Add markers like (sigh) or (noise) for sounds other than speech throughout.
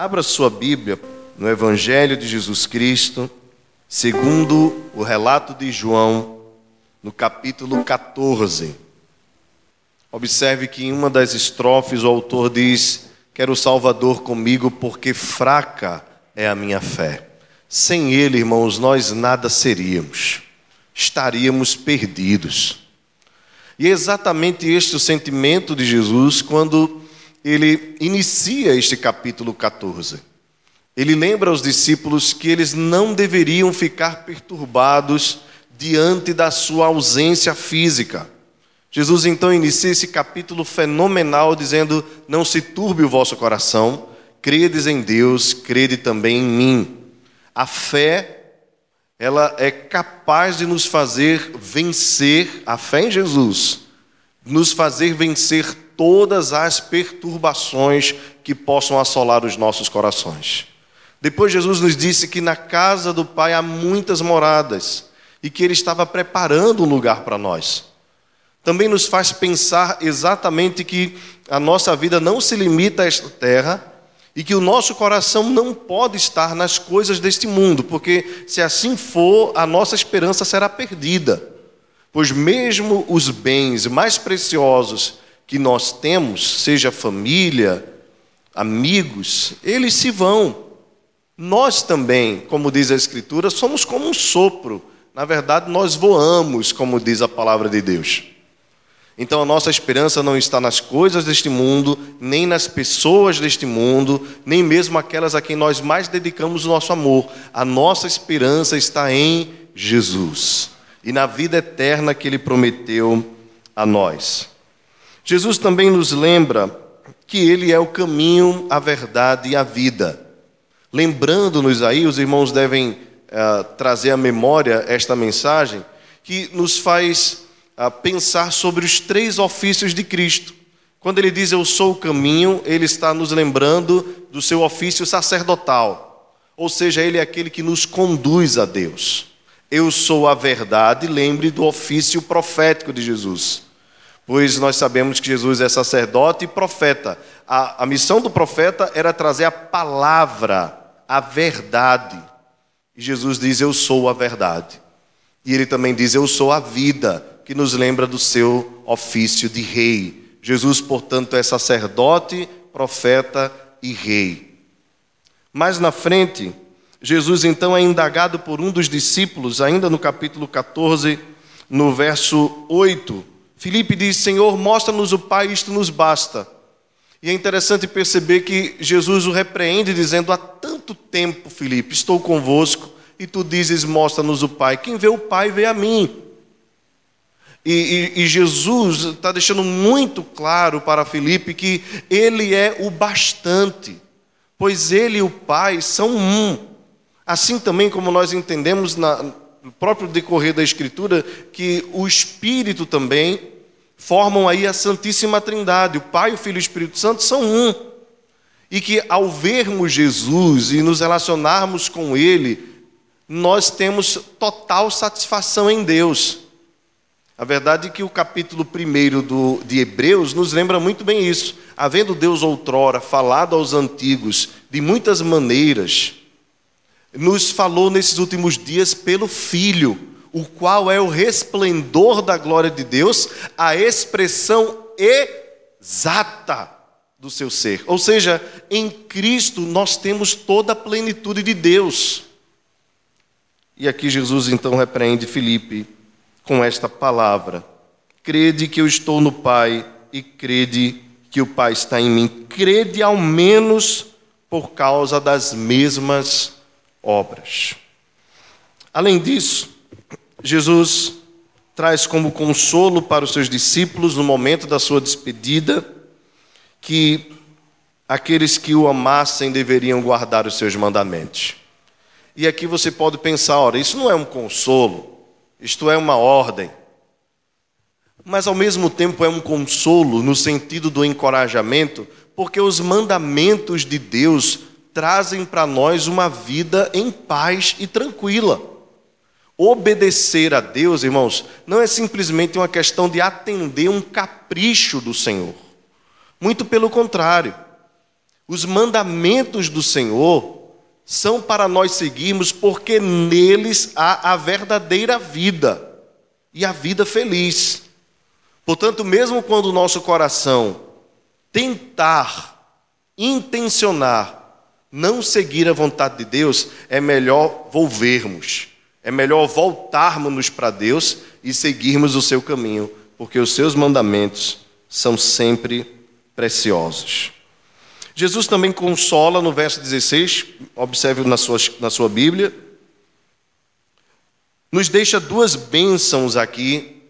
Abra sua Bíblia no Evangelho de Jesus Cristo, segundo o relato de João, no capítulo 14. Observe que em uma das estrofes o autor diz: Quero o Salvador comigo, porque fraca é a minha fé. Sem ele, irmãos, nós nada seríamos, estaríamos perdidos. E é exatamente este o sentimento de Jesus quando ele inicia este capítulo 14. Ele lembra aos discípulos que eles não deveriam ficar perturbados diante da sua ausência física. Jesus então inicia esse capítulo fenomenal dizendo: Não se turbe o vosso coração, credes em Deus, crede também em mim. A fé, ela é capaz de nos fazer vencer, a fé em Jesus, nos fazer vencer todas as perturbações que possam assolar os nossos corações. Depois, Jesus nos disse que na casa do Pai há muitas moradas e que Ele estava preparando um lugar para nós. Também nos faz pensar exatamente que a nossa vida não se limita a esta terra e que o nosso coração não pode estar nas coisas deste mundo, porque se assim for, a nossa esperança será perdida. Pois mesmo os bens mais preciosos que nós temos, seja família, amigos, eles se vão. Nós também, como diz a Escritura, somos como um sopro. Na verdade, nós voamos, como diz a palavra de Deus. Então, a nossa esperança não está nas coisas deste mundo, nem nas pessoas deste mundo, nem mesmo aquelas a quem nós mais dedicamos o nosso amor. A nossa esperança está em Jesus e na vida eterna que Ele prometeu a nós. Jesus também nos lembra que Ele é o caminho, a verdade e a vida. Lembrando-nos aí, os irmãos devem uh, trazer à memória esta mensagem, que nos faz uh, pensar sobre os três ofícios de Cristo. Quando ele diz eu sou o caminho, ele está nos lembrando do seu ofício sacerdotal, ou seja, ele é aquele que nos conduz a Deus. Eu sou a verdade, lembre do ofício profético de Jesus pois nós sabemos que Jesus é sacerdote e profeta. A, a missão do profeta era trazer a palavra, a verdade. E Jesus diz: Eu sou a verdade. E ele também diz: Eu sou a vida, que nos lembra do seu ofício de rei. Jesus, portanto, é sacerdote, profeta e rei. Mais na frente, Jesus então é indagado por um dos discípulos, ainda no capítulo 14, no verso 8. Filipe diz: Senhor, mostra-nos o Pai, isto nos basta. E é interessante perceber que Jesus o repreende, dizendo: Há tanto tempo, Filipe, estou convosco, e tu dizes: Mostra-nos o Pai. Quem vê o Pai, vê a mim. E, e, e Jesus está deixando muito claro para Filipe que ele é o bastante, pois ele e o Pai são um. Assim também como nós entendemos na, no próprio decorrer da Escritura que o Espírito também formam aí a Santíssima Trindade. O Pai, o Filho e o Espírito Santo são um. E que ao vermos Jesus e nos relacionarmos com Ele, nós temos total satisfação em Deus. A verdade é que o capítulo 1 do, de Hebreus nos lembra muito bem isso. Havendo Deus outrora falado aos antigos de muitas maneiras, nos falou nesses últimos dias pelo Filho, o qual é o resplendor da glória de Deus, a expressão exata do seu ser. Ou seja, em Cristo nós temos toda a plenitude de Deus. E aqui Jesus então repreende Filipe com esta palavra: Crede que eu estou no Pai e crede que o Pai está em mim. Crede ao menos por causa das mesmas obras. Além disso, Jesus traz como consolo para os seus discípulos no momento da sua despedida que aqueles que o amassem deveriam guardar os seus mandamentos. E aqui você pode pensar, ora, isso não é um consolo, isto é uma ordem. Mas ao mesmo tempo é um consolo no sentido do encorajamento, porque os mandamentos de Deus trazem para nós uma vida em paz e tranquila. Obedecer a Deus, irmãos, não é simplesmente uma questão de atender um capricho do Senhor. Muito pelo contrário. Os mandamentos do Senhor são para nós seguirmos, porque neles há a verdadeira vida e a vida feliz. Portanto, mesmo quando o nosso coração tentar, intencionar, não seguir a vontade de Deus, é melhor volvermos, é melhor voltarmos para Deus e seguirmos o seu caminho, porque os seus mandamentos são sempre preciosos. Jesus também consola no verso 16, observe na sua, na sua Bíblia, nos deixa duas bênçãos aqui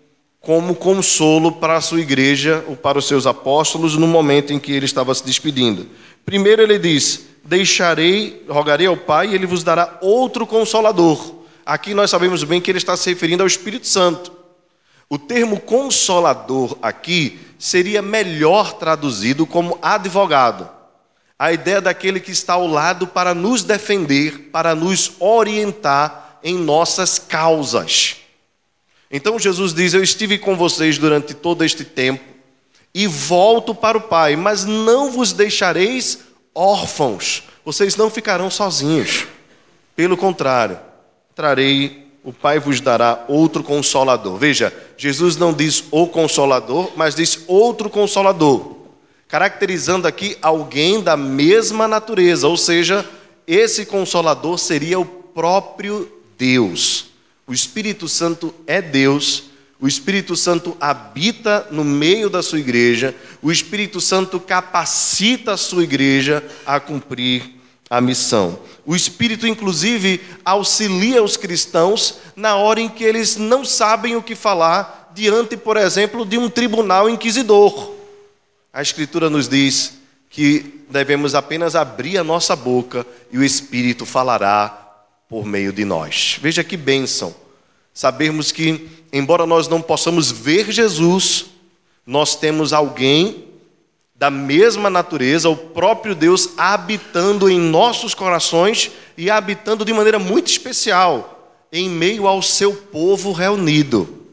como consolo para a sua igreja ou para os seus apóstolos no momento em que ele estava se despedindo. Primeiro ele diz: deixarei, rogarei ao Pai e ele vos dará outro consolador. Aqui nós sabemos bem que ele está se referindo ao Espírito Santo. O termo consolador aqui seria melhor traduzido como advogado. A ideia daquele que está ao lado para nos defender, para nos orientar em nossas causas. Então Jesus diz: Eu estive com vocês durante todo este tempo e volto para o Pai, mas não vos deixareis órfãos, vocês não ficarão sozinhos. Pelo contrário, trarei, o Pai vos dará outro consolador. Veja, Jesus não diz o consolador, mas diz outro consolador, caracterizando aqui alguém da mesma natureza, ou seja, esse consolador seria o próprio Deus. O Espírito Santo é Deus o Espírito Santo habita no meio da sua igreja, o Espírito Santo capacita a sua igreja a cumprir a missão. O Espírito, inclusive, auxilia os cristãos na hora em que eles não sabem o que falar diante, por exemplo, de um tribunal inquisidor. A Escritura nos diz que devemos apenas abrir a nossa boca e o Espírito falará por meio de nós. Veja que bênção sabermos que, embora nós não possamos ver Jesus, nós temos alguém da mesma natureza, o próprio Deus habitando em nossos corações e habitando de maneira muito especial em meio ao seu povo reunido.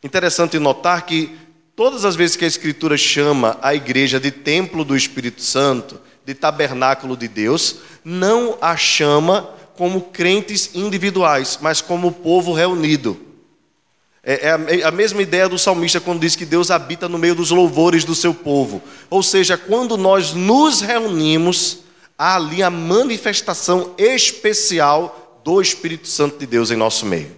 Interessante notar que todas as vezes que a Escritura chama a igreja de templo do Espírito Santo, de tabernáculo de Deus, não a chama como crentes individuais, mas como povo reunido. É, é, a mesma ideia do salmista quando diz que Deus habita no meio dos louvores do seu povo. Ou seja, quando nós nos reunimos, há ali a manifestação especial do Espírito Santo de Deus em nosso meio.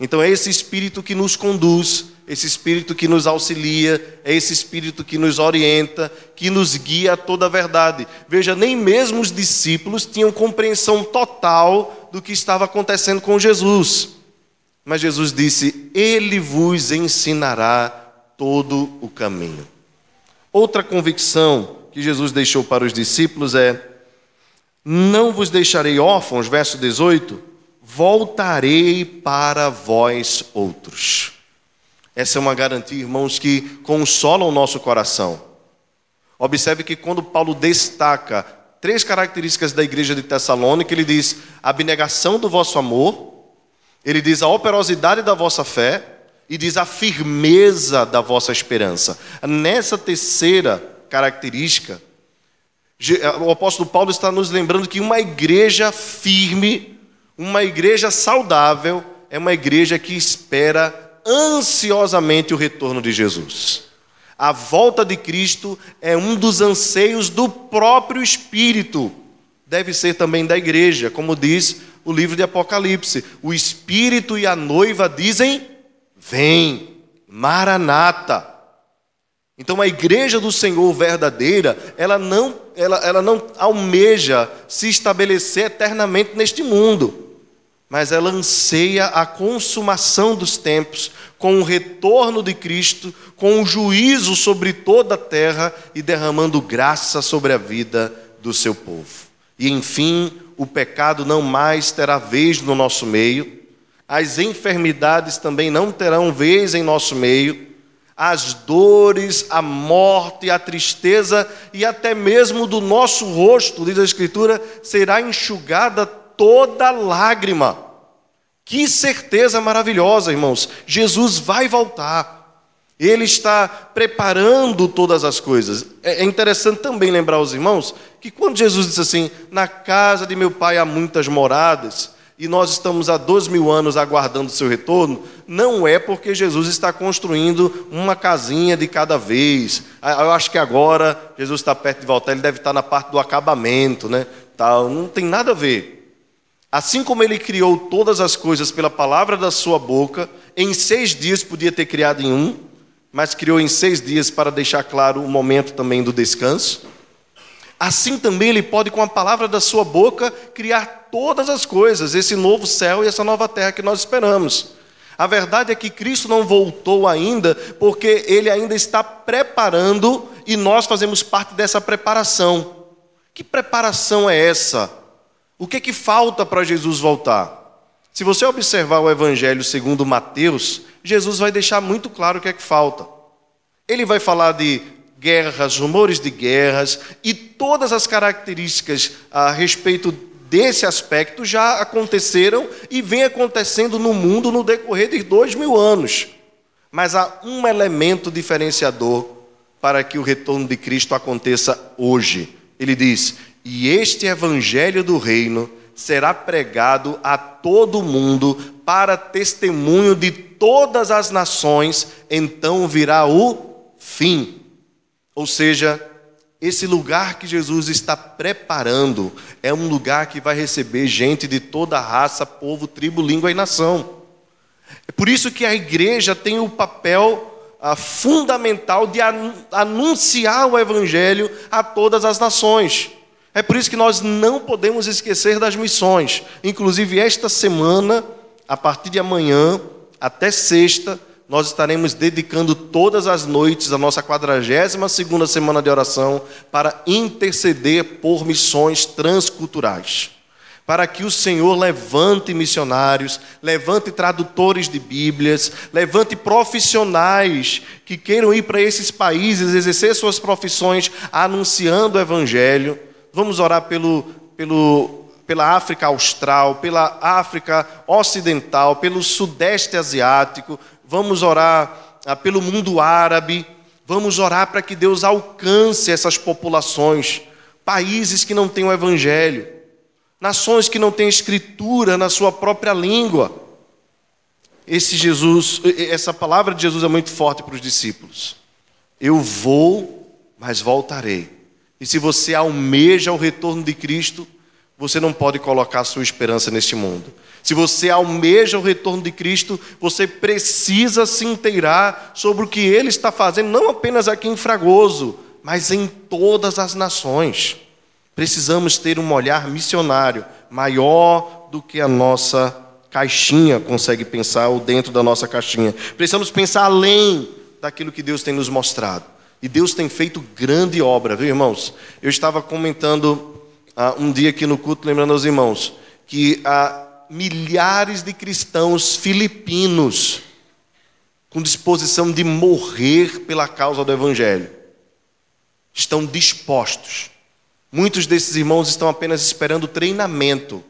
Então é esse Espírito que nos conduz, esse Espírito que nos auxilia, é esse Espírito que nos orienta, que nos guia a toda a verdade. Veja, nem mesmo os discípulos tinham compreensão total do que estava acontecendo com Jesus. Mas Jesus disse: Ele vos ensinará todo o caminho. Outra convicção que Jesus deixou para os discípulos é: Não vos deixarei órfãos, verso 18, voltarei para vós outros. Essa é uma garantia, irmãos, que consola o nosso coração. Observe que quando Paulo destaca três características da igreja de Tessalônica, ele diz abnegação do vosso amor, ele diz a operosidade da vossa fé e diz a firmeza da vossa esperança. Nessa terceira característica, o apóstolo Paulo está nos lembrando que uma igreja firme, uma igreja saudável, é uma igreja que espera ansiosamente o retorno de Jesus. A volta de Cristo é um dos anseios do próprio Espírito. Deve ser também da igreja, como diz o livro de Apocalipse. O Espírito e a noiva dizem: Vem, Maranata. Então a igreja do Senhor verdadeira, ela não, ela, ela não almeja se estabelecer eternamente neste mundo. mas ela anseia a consumação dos tempos, com o retorno de Cristo, com o juízo sobre toda a terra e derramando graça sobre a vida do seu povo. E enfim, o pecado não mais terá vez no nosso meio, as enfermidades também não terão vez em nosso meio, as dores, a morte, a tristeza e até mesmo do nosso rosto, diz a Escritura, será enxugada toda lágrima. Que certeza maravilhosa, irmãos. Jesus vai voltar. Ele está preparando todas as coisas. É, é interessante também lembrar aos irmãos que quando Jesus disse assim: Na casa de meu pai há muitas moradas, e nós estamos há dois mil anos aguardando o seu retorno, não é porque Jesus está construindo uma casinha de cada vez. Eu acho que agora Jesus está perto de voltar, ele deve estar na parte do acabamento, né? Tal. Não tem nada a ver. Assim como ele criou todas as coisas pela palavra da sua boca, em seis dias podia ter criado em um, mas criou em seis dias para deixar claro o momento também do descanso. Assim também ele pode, com a palavra da sua boca, criar todas as coisas, esse novo céu e essa nova terra que nós esperamos. A verdade é que Cristo não voltou ainda, porque ele ainda está preparando e nós fazemos parte dessa preparação. Que preparação é essa? O que é que falta para Jesus voltar? Se você observar o Evangelho segundo Mateus, Jesus vai deixar muito claro o que é que falta. Ele vai falar de guerras, rumores de guerras e todas as características a respeito desse aspecto já aconteceram e vem acontecendo no mundo no decorrer de dois mil anos. Mas há um elemento diferenciador para que o retorno de Cristo aconteça hoje. Ele diz: e este evangelho do reino será pregado a todo mundo para testemunho de todas as nações, então virá o fim. Ou seja, esse lugar que Jesus está preparando é um lugar que vai receber gente de toda raça, povo, tribo, língua e nação. É por isso que a igreja tem o papel ah, fundamental de anunciar o evangelho a todas as nações. É por isso que nós não podemos esquecer das missões. Inclusive, esta semana, a partir de amanhã até sexta, nós estaremos dedicando todas as noites a nossa 42 semana de oração para interceder por missões transculturais. Para que o Senhor levante missionários, levante tradutores de Bíblias, levante profissionais que queiram ir para esses países exercer suas profissões anunciando o Evangelho vamos orar pelo, pelo, pela África Austral, pela África Ocidental, pelo Sudeste Asiático, vamos orar ah, pelo mundo árabe, vamos orar para que Deus alcance essas populações, países que não têm o Evangelho, nações que não têm escritura na sua própria língua. Esse Jesus, essa palavra de Jesus é muito forte para os discípulos. Eu vou, mas voltarei. E se você almeja o retorno de Cristo, você não pode colocar sua esperança neste mundo. Se você almeja o retorno de Cristo, você precisa se inteirar sobre o que Ele está fazendo, não apenas aqui em Fragoso, mas em todas as nações. Precisamos ter um olhar missionário maior do que a nossa caixinha consegue pensar, ou dentro da nossa caixinha. Precisamos pensar além daquilo que Deus tem nos mostrado. E Deus tem feito grande obra, viu, irmãos? Eu estava comentando ah, um dia aqui no culto, lembrando aos irmãos, que há milhares de cristãos filipinos com disposição de morrer pela causa do Evangelho. Estão dispostos. Muitos desses irmãos estão apenas esperando treinamento.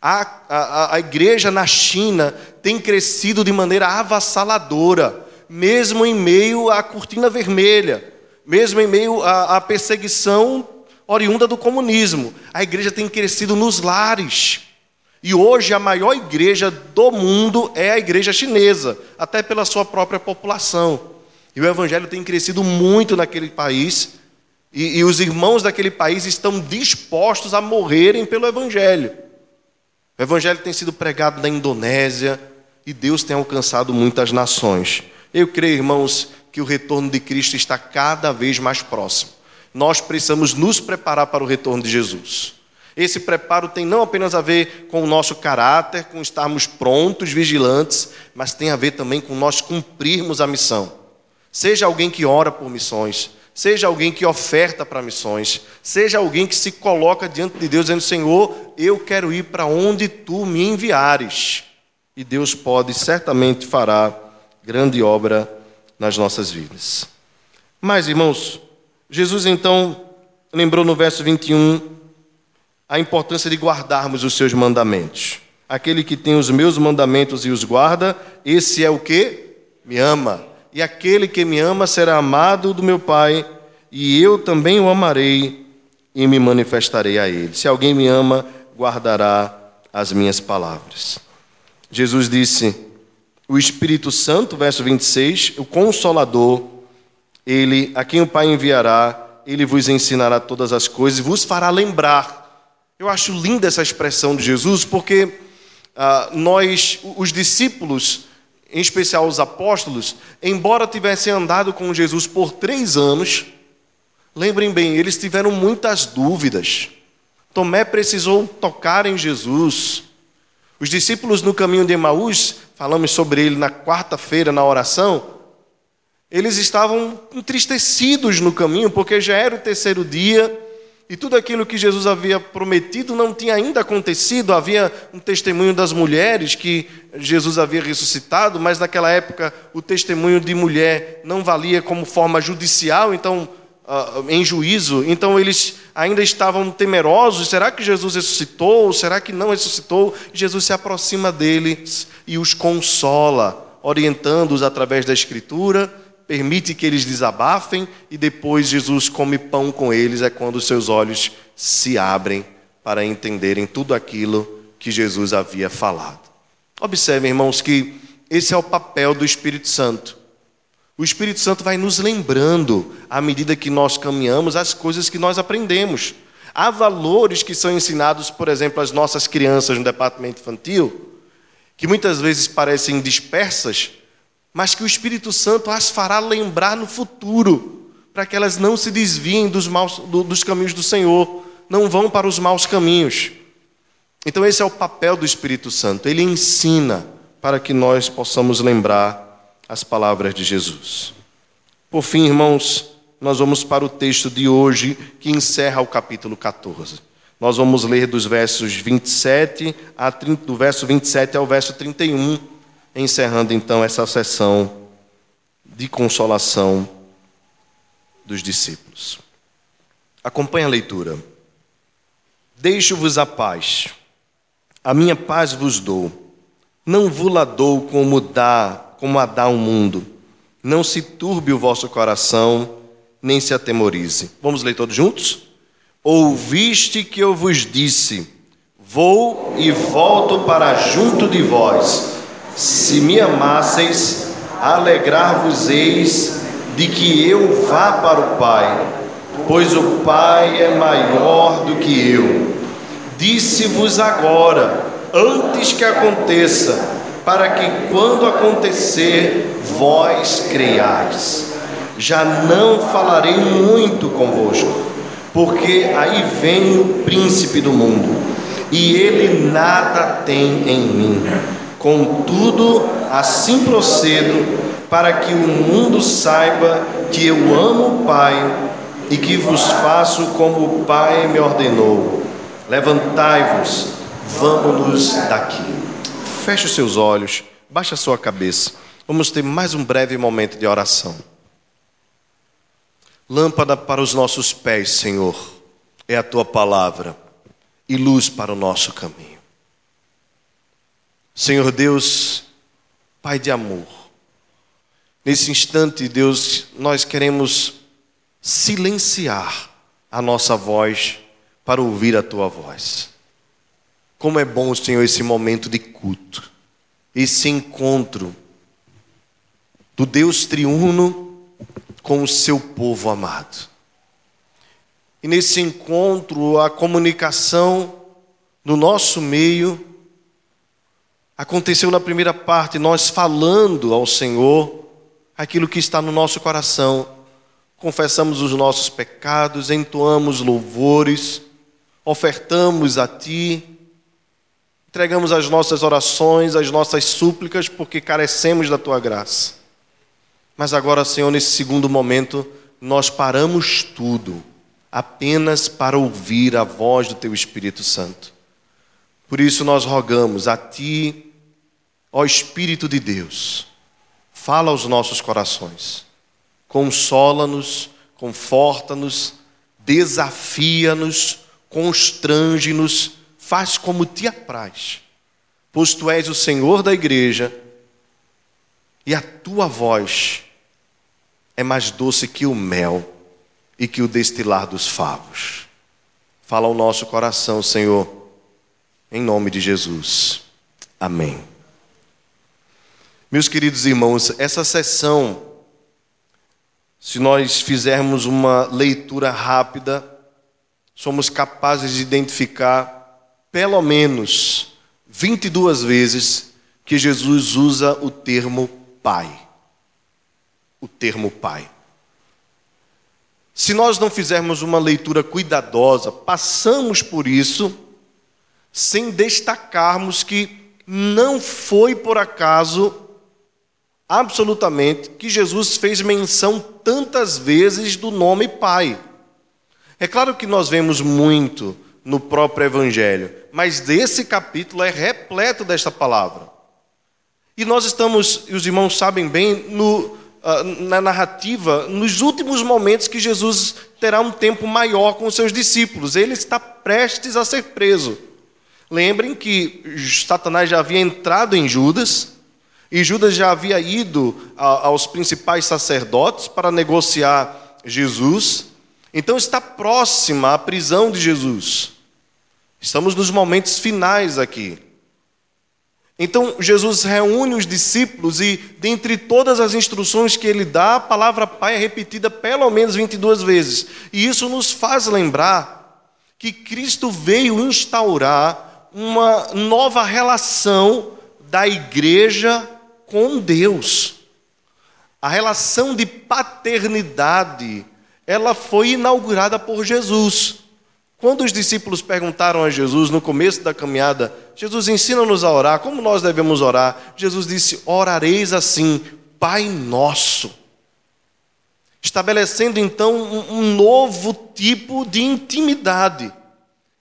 A, a, a igreja na China tem crescido de maneira avassaladora mesmo em meio à cortina vermelha, mesmo em meio à, à perseguição oriunda do comunismo. A igreja tem crescido nos lares. E hoje a maior igreja do mundo é a igreja chinesa, até pela sua própria população. E o evangelho tem crescido muito naquele país, e, e os irmãos daquele país estão dispostos a morrerem pelo evangelho. O evangelho tem sido pregado na Indonésia, e Deus tem alcançado muitas nações. Eu creio, irmãos, que o retorno de Cristo está cada vez mais próximo. Nós precisamos nos preparar para o retorno de Jesus. Esse preparo tem não apenas a ver com o nosso caráter, com estarmos prontos, vigilantes, mas tem a ver também com nós cumprirmos a missão. Seja alguém que ora por missões, seja alguém que oferta para missões, seja alguém que se coloca diante de Deus dizendo: Senhor, eu quero ir para onde tu me enviares. E Deus pode, certamente fará grande obra nas nossas vidas. Mas, irmãos, Jesus então lembrou no verso 21 a importância de guardarmos os seus mandamentos. Aquele que tem os meus mandamentos e os guarda, esse é o que? Me ama. E aquele que me ama será amado do meu Pai, e eu também o amarei e me manifestarei a ele. Se alguém me ama, guardará as minhas palavras. Jesus disse: O Espírito Santo, verso 26, o Consolador, ele, a quem o Pai enviará, ele vos ensinará todas as coisas e vos fará lembrar eu acho linda essa expressão de Jesus, porque ah, nós, os discípulos, em especial os apóstolos, embora tivessem andado com Jesus por três anos, lembrem bem, eles tiveram muitas dúvidas. Tomé precisou tocar em Jesus. Os discípulos no caminho de Emaús, falamos sobre ele na quarta-feira na oração, eles estavam entristecidos no caminho, porque já era o terceiro dia e tudo aquilo que Jesus havia prometido não tinha ainda acontecido. Havia um testemunho das mulheres que Jesus havia ressuscitado, mas naquela época o testemunho de mulher não valia como forma judicial, então uh, em juízo. Então eles ainda estavam temerosos: será que Jesus ressuscitou? Será que não ressuscitou? Jesus se aproxima deles e os consola, orientando-os através da Escritura permite que eles desabafem e depois Jesus come pão com eles, é quando seus olhos se abrem para entenderem tudo aquilo que Jesus havia falado. Observem, irmãos, que esse é o papel do Espírito Santo. O Espírito Santo vai nos lembrando, à medida que nós caminhamos, as coisas que nós aprendemos. Há valores que são ensinados, por exemplo, às nossas crianças no departamento infantil, que muitas vezes parecem dispersas, mas que o Espírito Santo as fará lembrar no futuro, para que elas não se desviem dos, maus, do, dos caminhos do Senhor, não vão para os maus caminhos. Então, esse é o papel do Espírito Santo, ele ensina para que nós possamos lembrar as palavras de Jesus. Por fim, irmãos, nós vamos para o texto de hoje que encerra o capítulo 14. Nós vamos ler dos versos 27 a 30, do verso 27 ao verso 31 encerrando então essa sessão de consolação dos discípulos. Acompanhe a leitura. Deixo-vos a paz, a minha paz vos dou. Não vos la dou como dá, como a dá o mundo. Não se turbe o vosso coração, nem se atemorize. Vamos ler todos juntos? Ouviste que eu vos disse: Vou e volto para junto de vós. Se me amasseis, alegrar-vos-eis de que eu vá para o Pai, pois o Pai é maior do que eu. Disse-vos agora, antes que aconteça, para que quando acontecer, vós creiais. Já não falarei muito convosco, porque aí vem o príncipe do mundo, e ele nada tem em mim Contudo, assim procedo, para que o mundo saiba que eu amo o Pai e que vos faço como o Pai me ordenou. Levantai-vos, vamos-nos daqui. Feche os seus olhos, baixe a sua cabeça. Vamos ter mais um breve momento de oração. Lâmpada para os nossos pés, Senhor, é a tua palavra e luz para o nosso caminho. Senhor Deus, Pai de amor, nesse instante, Deus, nós queremos silenciar a nossa voz para ouvir a tua voz. Como é bom, Senhor, esse momento de culto, esse encontro do Deus triuno com o seu povo amado. E nesse encontro, a comunicação no nosso meio Aconteceu na primeira parte, nós falando ao Senhor aquilo que está no nosso coração. Confessamos os nossos pecados, entoamos louvores, ofertamos a Ti, entregamos as nossas orações, as nossas súplicas, porque carecemos da Tua graça. Mas agora, Senhor, nesse segundo momento, nós paramos tudo apenas para ouvir a voz do Teu Espírito Santo. Por isso nós rogamos a Ti, ó Espírito de Deus, fala aos nossos corações, consola-nos, conforta-nos, desafia-nos, constrange-nos, faz como te apraz, pois tu és o Senhor da igreja e a tua voz é mais doce que o mel e que o destilar dos favos. Fala ao nosso coração, Senhor, em nome de Jesus. Amém. Meus queridos irmãos, essa sessão, se nós fizermos uma leitura rápida, somos capazes de identificar pelo menos 22 vezes que Jesus usa o termo Pai o termo Pai. Se nós não fizermos uma leitura cuidadosa, passamos por isso sem destacarmos que não foi por acaso, absolutamente, que Jesus fez menção tantas vezes do nome Pai. É claro que nós vemos muito no próprio Evangelho, mas desse capítulo é repleto desta palavra. E nós estamos, e os irmãos sabem bem, no, ah, na narrativa nos últimos momentos que Jesus terá um tempo maior com os seus discípulos. Ele está prestes a ser preso. Lembrem que Satanás já havia entrado em Judas e Judas já havia ido aos principais sacerdotes para negociar Jesus. Então está próxima a prisão de Jesus. Estamos nos momentos finais aqui. Então Jesus reúne os discípulos e, dentre todas as instruções que ele dá, a palavra Pai é repetida pelo menos 22 vezes. E isso nos faz lembrar que Cristo veio instaurar uma nova relação da igreja com Deus. A relação de paternidade, ela foi inaugurada por Jesus. Quando os discípulos perguntaram a Jesus no começo da caminhada, Jesus ensina-nos a orar, como nós devemos orar? Jesus disse: Orareis assim, Pai Nosso. Estabelecendo então um novo tipo de intimidade.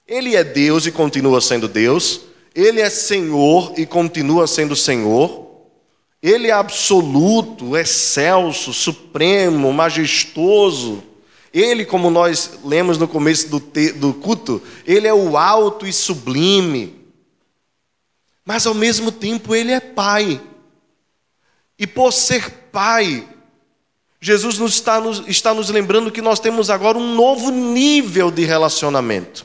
Ele é Deus e continua sendo Deus, ele é Senhor e continua sendo Senhor. Ele é absoluto, excelso, supremo, majestoso. Ele, como nós lemos no começo do, te, do culto, ele é o alto e sublime. Mas ao mesmo tempo ele é pai. E por ser pai, Jesus nos está, nos, está nos lembrando que nós temos agora um novo nível de relacionamento.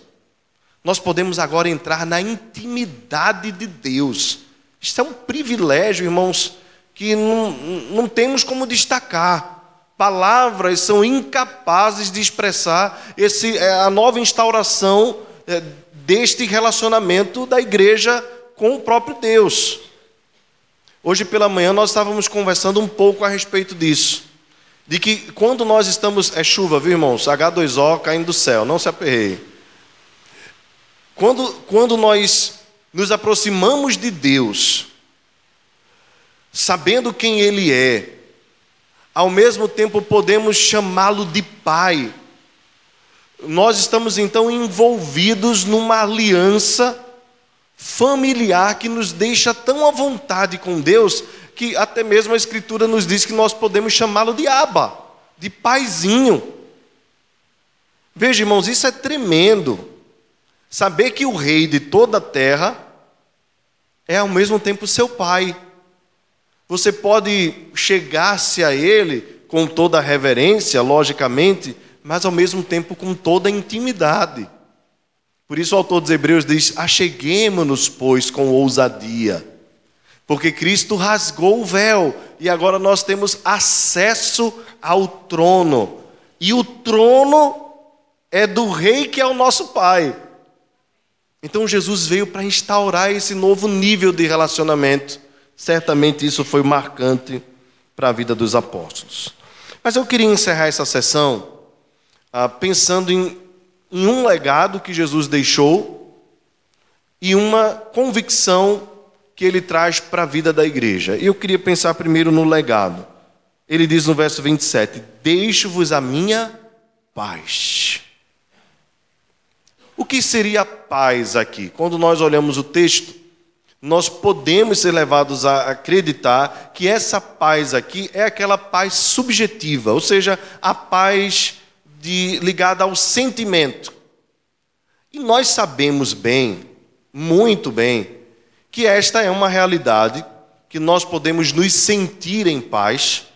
Nós podemos agora entrar na intimidade de Deus. Isso é um privilégio, irmãos, que não, não temos como destacar palavras são incapazes de expressar esse, é, a nova instauração é, deste relacionamento da igreja com o próprio Deus. Hoje pela manhã nós estávamos conversando um pouco a respeito disso. De que quando nós estamos. É chuva, viu irmãos? H2O caindo do céu, não se aperreie. Quando, quando nós nos aproximamos de Deus, sabendo quem Ele é, ao mesmo tempo podemos chamá-lo de Pai. Nós estamos então envolvidos numa aliança familiar que nos deixa tão à vontade com Deus que até mesmo a Escritura nos diz que nós podemos chamá-lo de Abba, de paizinho. Veja, irmãos, isso é tremendo. Saber que o rei de toda a terra é ao mesmo tempo seu pai. Você pode chegar-se a Ele com toda a reverência, logicamente, mas ao mesmo tempo com toda a intimidade. Por isso o autor dos Hebreus diz: Acheguemos-nos, pois, com ousadia, porque Cristo rasgou o véu e agora nós temos acesso ao trono, e o trono é do Rei que é o nosso Pai. Então Jesus veio para instaurar esse novo nível de relacionamento. Certamente isso foi marcante para a vida dos apóstolos. Mas eu queria encerrar essa sessão ah, pensando em em um legado que Jesus deixou e uma convicção que ele traz para a vida da igreja. E eu queria pensar primeiro no legado. Ele diz no verso 27: Deixo-vos a minha paz. O que seria paz aqui? Quando nós olhamos o texto, nós podemos ser levados a acreditar que essa paz aqui é aquela paz subjetiva, ou seja, a paz de, ligada ao sentimento. E nós sabemos bem, muito bem, que esta é uma realidade que nós podemos nos sentir em paz,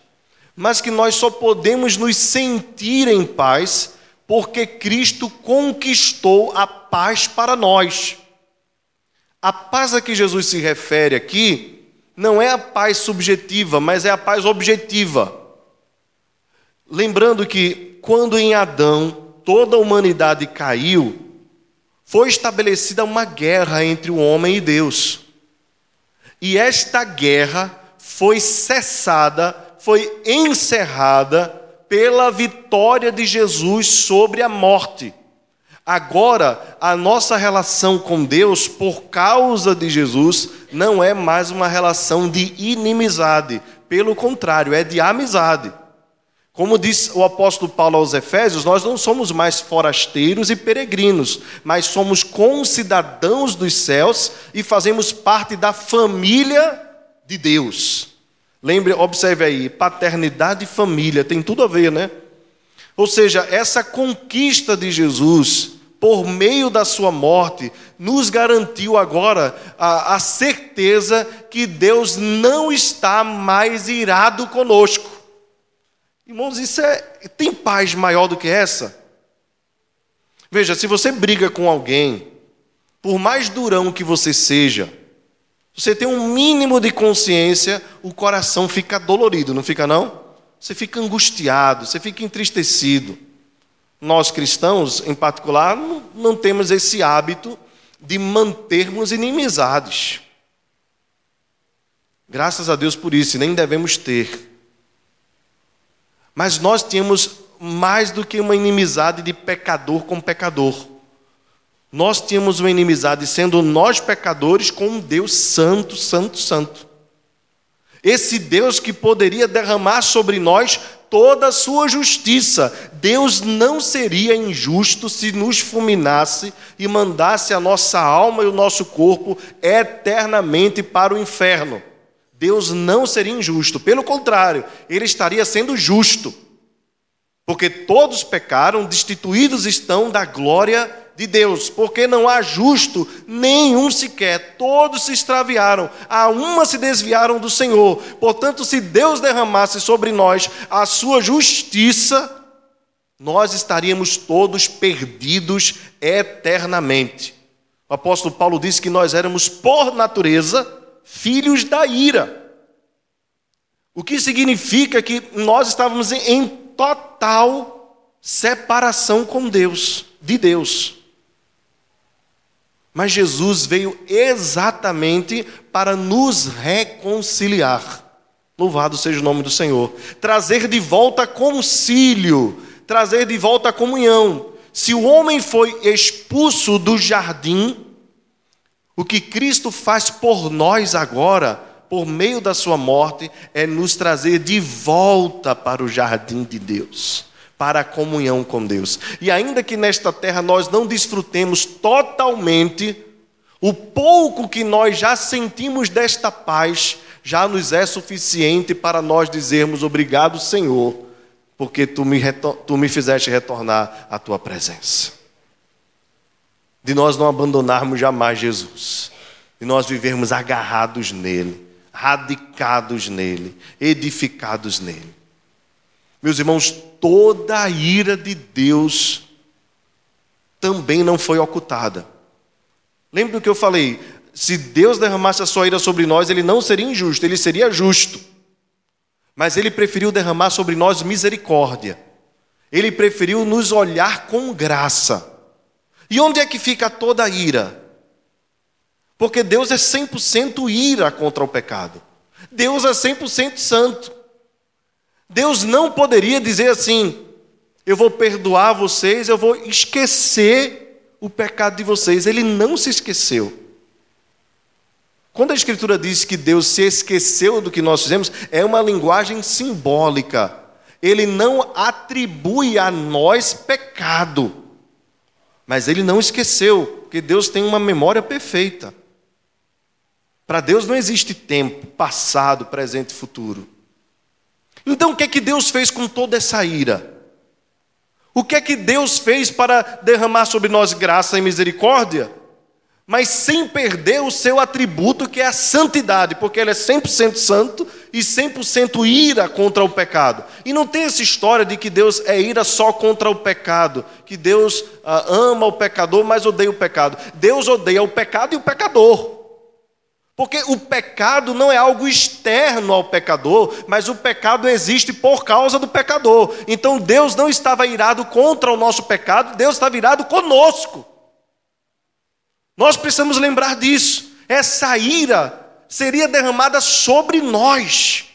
mas que nós só podemos nos sentir em paz porque Cristo conquistou a paz para nós. A paz a que Jesus se refere aqui não é a paz subjetiva, mas é a paz objetiva. Lembrando que quando em Adão toda a humanidade caiu, foi estabelecida uma guerra entre o homem e Deus. E esta guerra foi cessada, foi encerrada pela vitória de Jesus sobre a morte. Agora, a nossa relação com Deus, por causa de Jesus, não é mais uma relação de inimizade, pelo contrário, é de amizade. Como diz o apóstolo Paulo aos Efésios, nós não somos mais forasteiros e peregrinos, mas somos concidadãos dos céus e fazemos parte da família de Deus. Lembre, observe aí, paternidade e família tem tudo a ver, né? Ou seja, essa conquista de Jesus, por meio da sua morte, nos garantiu agora a, a certeza que Deus não está mais irado conosco. Irmãos, isso é. Tem paz maior do que essa? Veja, se você briga com alguém, por mais durão que você seja, você tem um mínimo de consciência, o coração fica dolorido, não fica não? Você fica angustiado, você fica entristecido. Nós cristãos, em particular, não, temos esse hábito de mantermos inimizades. Graças a Deus por isso, nem devemos ter. Mas nós tínhamos mais do que uma inimizade de pecador com pecador. Nós tínhamos uma inimizade sendo nós pecadores com um Deus santo, santo, santo. Esse Deus que poderia derramar sobre nós toda a sua justiça. Deus não seria injusto se nos fulminasse e mandasse a nossa alma e o nosso corpo eternamente para o inferno. Deus não seria injusto, pelo contrário, ele estaria sendo justo. Porque todos pecaram, destituídos estão da glória de Deus, porque não há justo nenhum sequer, todos se extraviaram, a uma se desviaram do Senhor. Portanto, se Deus derramasse sobre nós a sua justiça, nós estaríamos todos perdidos eternamente. O apóstolo Paulo disse que nós éramos, por natureza, filhos da ira. O que significa que nós estávamos em total separação com Deus, de Deus. Mas Jesus veio exatamente para nos reconciliar. Louvado seja o nome do Senhor. Trazer de volta concílio, trazer de volta comunhão. Se o homem foi expulso do jardim, o que Cristo faz por nós agora, por meio da sua morte, é nos trazer de volta para o jardim de Deus, para a comunhão com Deus. E ainda que nesta terra nós não desfrutemos totalmente, o pouco que nós já sentimos desta paz já nos é suficiente para nós dizermos obrigado, Senhor, porque tu me, tu me fizeste retornar à tua presença de nós não abandonarmos jamais Jesus, de nós vivermos agarrados nele, radicados nele, edificados nele. Meus irmãos, toda a ira de Deus também não foi ocultada. Lembra do que eu falei? Se Deus derramasse a sua ira sobre nós, ele não seria injusto, ele seria justo. Mas ele preferiu derramar sobre nós misericórdia. Ele preferiu nos olhar com graça. E onde é que fica toda a ira? Porque Deus é 100% ira contra o pecado. Deus é 100% santo. Deus não poderia dizer assim: eu vou perdoar vocês, eu vou esquecer o pecado de vocês. Ele não se esqueceu. Quando a Escritura diz que Deus se esqueceu do que nós fizemos, é uma linguagem simbólica. Ele não atribui a nós pecado, mas ele não esqueceu, porque Deus tem uma memória perfeita. Para Deus não existe tempo, passado, presente e futuro. Então o que é que Deus fez com toda essa ira? O que é que Deus fez para derramar sobre nós graça e misericórdia? Mas sem perder o seu atributo que é a santidade, porque ele é 100% santo e 100% ira contra o pecado. E não tem essa história de que Deus é ira só contra o pecado, que Deus ah, ama o pecador, mas odeia o pecado. Deus odeia o pecado e o pecador. Porque o pecado não é algo externo ao pecador, mas o pecado existe por causa do pecador. Então Deus não estava irado contra o nosso pecado, Deus estava irado conosco. Nós precisamos lembrar disso. Essa ira seria derramada sobre nós.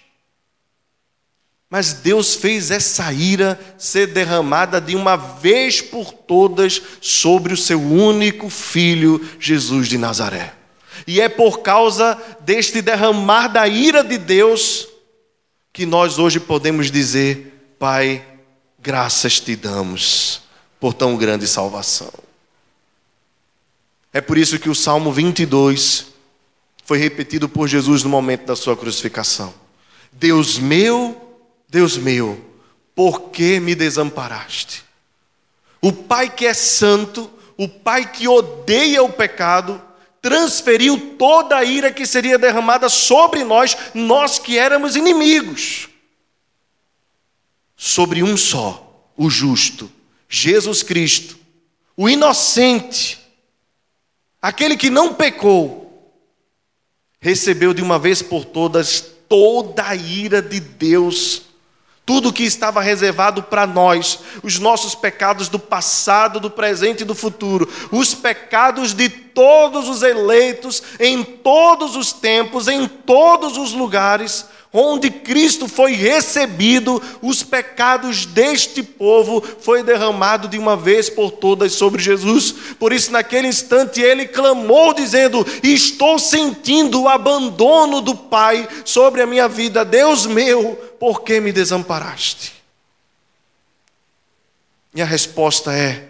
Mas Deus fez essa ira ser derramada de uma vez por todas sobre o seu único filho, Jesus de Nazaré. E é por causa deste derramar da ira de Deus que nós hoje podemos dizer: Pai, graças te damos por tão grande salvação. É por isso que o Salmo 22 foi repetido por Jesus no momento da sua crucificação. Deus meu, Deus meu, por que me desamparaste? O Pai que é santo, o Pai que odeia o pecado, transferiu toda a ira que seria derramada sobre nós, nós que éramos inimigos, sobre um só, o justo, Jesus Cristo, o inocente, aquele que não pecou, recebeu de uma vez por todas toda a ira de Deus tudo que estava reservado para nós, os nossos pecados do passado, do presente e do futuro, os pecados de todos os eleitos, em todos os tempos, em todos os lugares, onde Cristo foi recebido, os pecados deste povo foi derramado de uma vez por todas sobre Jesus. Por isso, naquele instante, ele clamou, dizendo: Estou sentindo o abandono do Pai sobre a minha vida, Deus meu, por que me desamparaste? E a resposta é: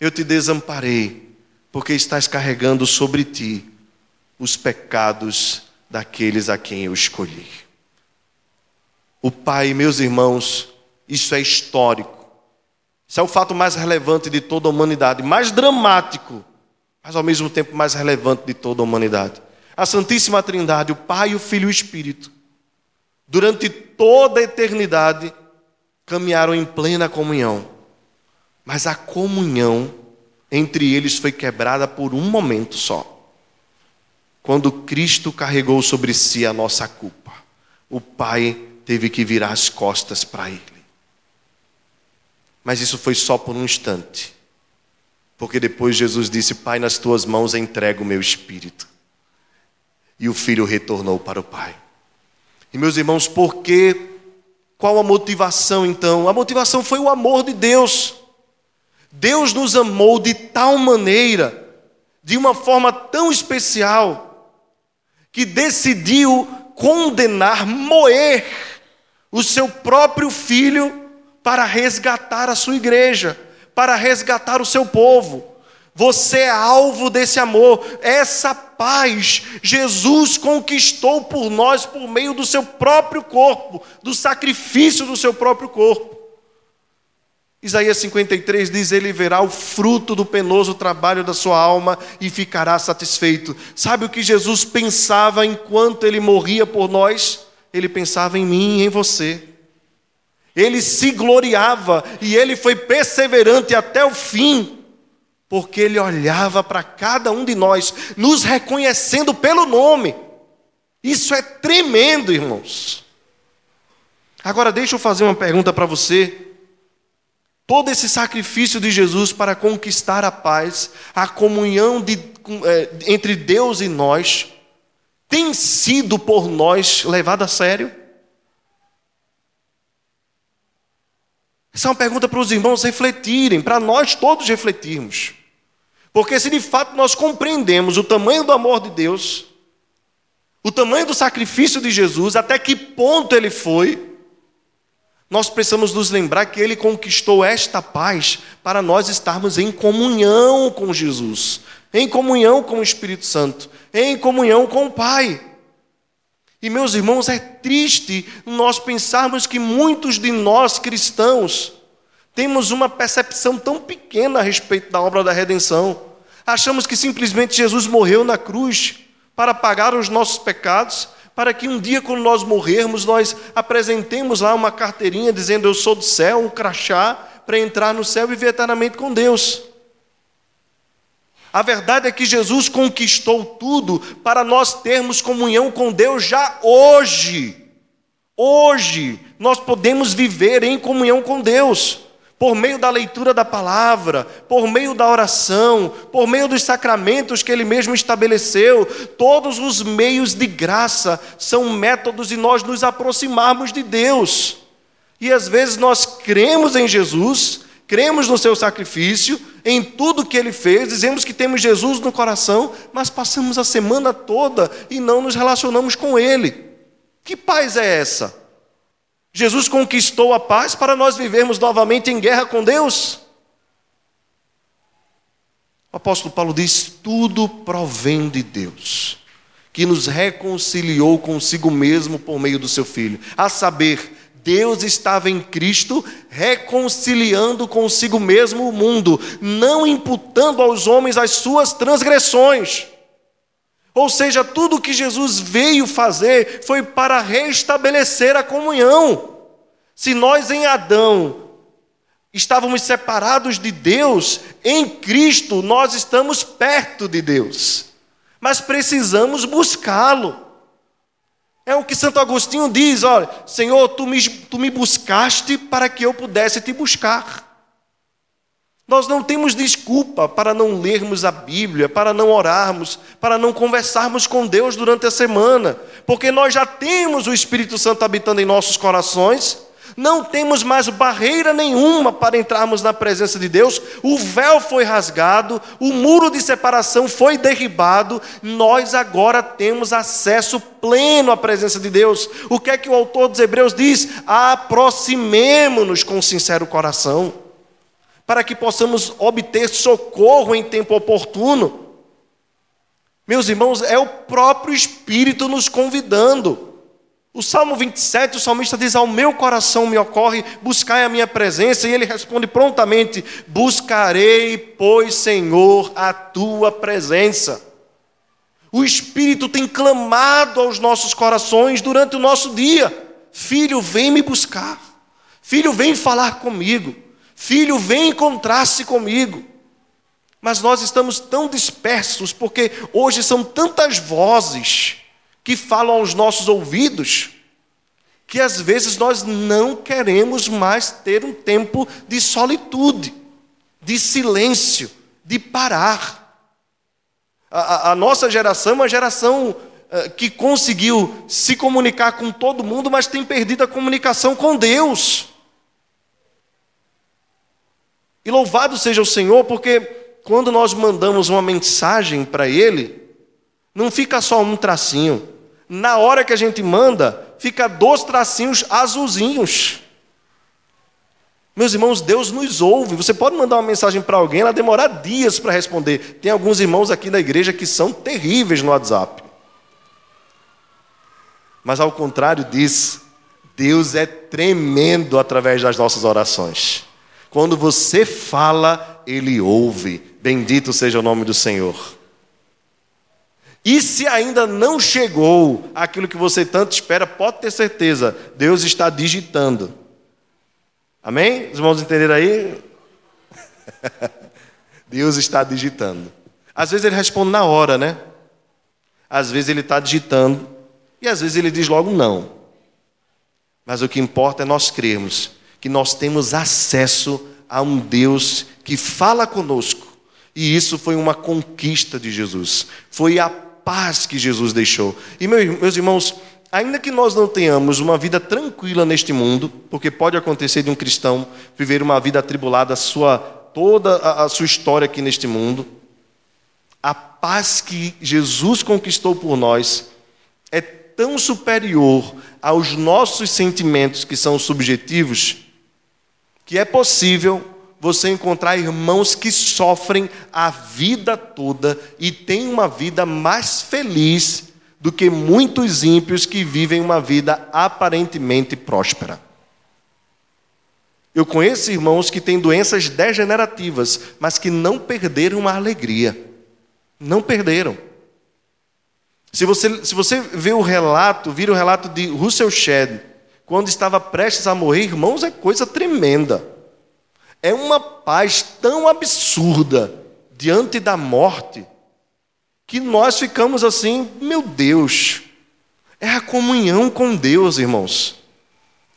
Eu te desamparei, porque estás carregando sobre ti os pecados daqueles a quem eu escolhi. O Pai, meus irmãos, isso é histórico. Isso é o fato mais relevante de toda a humanidade, mais dramático, mas ao mesmo tempo mais relevante de toda a humanidade. A Santíssima Trindade, o Pai, o Filho e o Espírito, durante toda a eternidade, caminharam em plena comunhão. Mas a comunhão entre eles foi quebrada por um momento só quando Cristo carregou sobre si a nossa culpa, o Pai teve que virar as costas para ele. Mas isso foi só por um instante. Porque depois Jesus disse: Pai, nas tuas mãos entrego o meu espírito. E o filho retornou para o Pai. E meus irmãos, por que? Qual a motivação então? A motivação foi o amor de Deus. Deus nos amou de tal maneira, de uma forma tão especial, que decidiu condenar, moer o seu próprio filho para resgatar a sua igreja, para resgatar o seu povo. Você é alvo desse amor, essa paz Jesus conquistou por nós por meio do seu próprio corpo, do sacrifício do seu próprio corpo. Isaías 53 diz: Ele verá o fruto do penoso trabalho da sua alma e ficará satisfeito. Sabe o que Jesus pensava enquanto ele morria por nós? Ele pensava em mim e em você. Ele se gloriava e ele foi perseverante até o fim, porque ele olhava para cada um de nós, nos reconhecendo pelo nome. Isso é tremendo, irmãos. Agora, deixa eu fazer uma pergunta para você. Todo esse sacrifício de Jesus para conquistar a paz, a comunhão de, é, entre Deus e nós, tem sido por nós levado a sério? Essa é uma pergunta para os irmãos refletirem, para nós todos refletirmos. Porque se de fato nós compreendemos o tamanho do amor de Deus, o tamanho do sacrifício de Jesus, até que ponto ele foi, nós precisamos nos lembrar que ele conquistou esta paz para nós estarmos em comunhão com Jesus, em comunhão com o Espírito Santo, em comunhão com o Pai. E meus irmãos, é triste nós pensarmos que muitos de nós cristãos temos uma percepção tão pequena a respeito da obra da redenção. Achamos que simplesmente Jesus morreu na cruz para pagar os nossos pecados para que um dia, quando nós morrermos, nós apresentemos lá uma carteirinha dizendo eu sou do céu, um crachá, para entrar no céu e viver eternamente com Deus. A verdade é que Jesus conquistou tudo para nós termos comunhão com Deus já hoje. Hoje nós podemos viver em comunhão com Deus por meio da leitura da palavra, por meio da oração, por meio dos sacramentos que ele mesmo estabeleceu, todos os meios de graça são métodos de nós nos aproximarmos de Deus. E às vezes nós cremos em Jesus, cremos no seu sacrifício, em tudo que ele fez, dizemos que temos Jesus no coração, mas passamos a semana toda e não nos relacionamos com ele. Que paz é essa? Jesus conquistou a paz para nós vivermos novamente em guerra com Deus? O apóstolo Paulo diz: tudo provém de Deus, que nos reconciliou consigo mesmo por meio do seu Filho. A saber, Deus estava em Cristo reconciliando consigo mesmo o mundo, não imputando aos homens as suas transgressões. Ou seja, tudo o que Jesus veio fazer foi para restabelecer a comunhão. Se nós em Adão estávamos separados de Deus, em Cristo nós estamos perto de Deus. Mas precisamos buscá-lo. É o que Santo Agostinho diz: olha, Senhor, tu me, tu me buscaste para que eu pudesse te buscar. Nós não temos desculpa para não lermos a Bíblia, para não orarmos, para não conversarmos com Deus durante a semana, porque nós já temos o Espírito Santo habitando em nossos corações, não temos mais barreira nenhuma para entrarmos na presença de Deus, o véu foi rasgado, o muro de separação foi derribado, nós agora temos acesso pleno à presença de Deus. O que é que o autor dos Hebreus diz? Aproximemo-nos com sincero coração para que possamos obter socorro em tempo oportuno. Meus irmãos, é o próprio Espírito nos convidando. O Salmo 27, o salmista diz: Ao meu coração me ocorre, buscai a minha presença, e ele responde prontamente: Buscarei, pois, Senhor, a tua presença. O Espírito tem clamado aos nossos corações durante o nosso dia: Filho, vem me buscar. Filho, vem falar comigo. Filho, vem encontrar-se comigo. Mas nós estamos tão dispersos porque hoje são tantas vozes que falam aos nossos ouvidos que às vezes nós não queremos mais ter um tempo de solitude, de silêncio, de parar. A, a, nossa geração é uma geração uh, que conseguiu se comunicar com todo mundo, mas tem perdido a comunicação com Deus. E louvado seja o Senhor, porque quando nós mandamos uma mensagem para Ele, não fica só um tracinho. Na hora que a gente manda, fica dois tracinhos azulzinhos. Meus irmãos, Deus nos ouve. Você pode mandar uma mensagem para alguém, ela demorar dias para responder. Tem alguns irmãos aqui da igreja que são terríveis no WhatsApp. Mas ao contrário disso, Deus é tremendo através das nossas orações. Quando você fala, ele ouve. Bendito seja o nome do Senhor. E se ainda não chegou aquilo que você tanto espera, pode ter certeza, Deus está digitando. Amém? Os irmãos entenderam aí? (laughs) Deus está digitando. Às vezes ele responde na hora, né? Às vezes ele está digitando. E às vezes ele diz logo não. Mas o que importa é nós crermos que nós temos acesso a um Deus que fala conosco. E isso foi uma conquista de Jesus. Foi a paz que Jesus deixou. E meus irmãos, Ainda que nós não tenhamos uma vida tranquila neste mundo, porque pode acontecer de um cristão viver uma vida atribulada sua toda a, a sua história aqui neste mundo, a paz que Jesus conquistou por nós é tão superior aos nossos sentimentos que são subjetivos, que é possível você encontrar irmãos que sofrem a vida toda e têm uma vida mais feliz do que muitos ímpios que vivem uma vida aparentemente próspera. Eu conheço irmãos que têm doenças degenerativas, mas que não perderam a alegria. Não perderam. Se você, se você vê o relato, vira o relato de Russell Shedd, quando estava prestes a morrer, irmãos, é coisa tremenda. É uma paz tão absurda diante da morte que nós ficamos assim, meu Deus. É a comunhão com Deus, irmãos.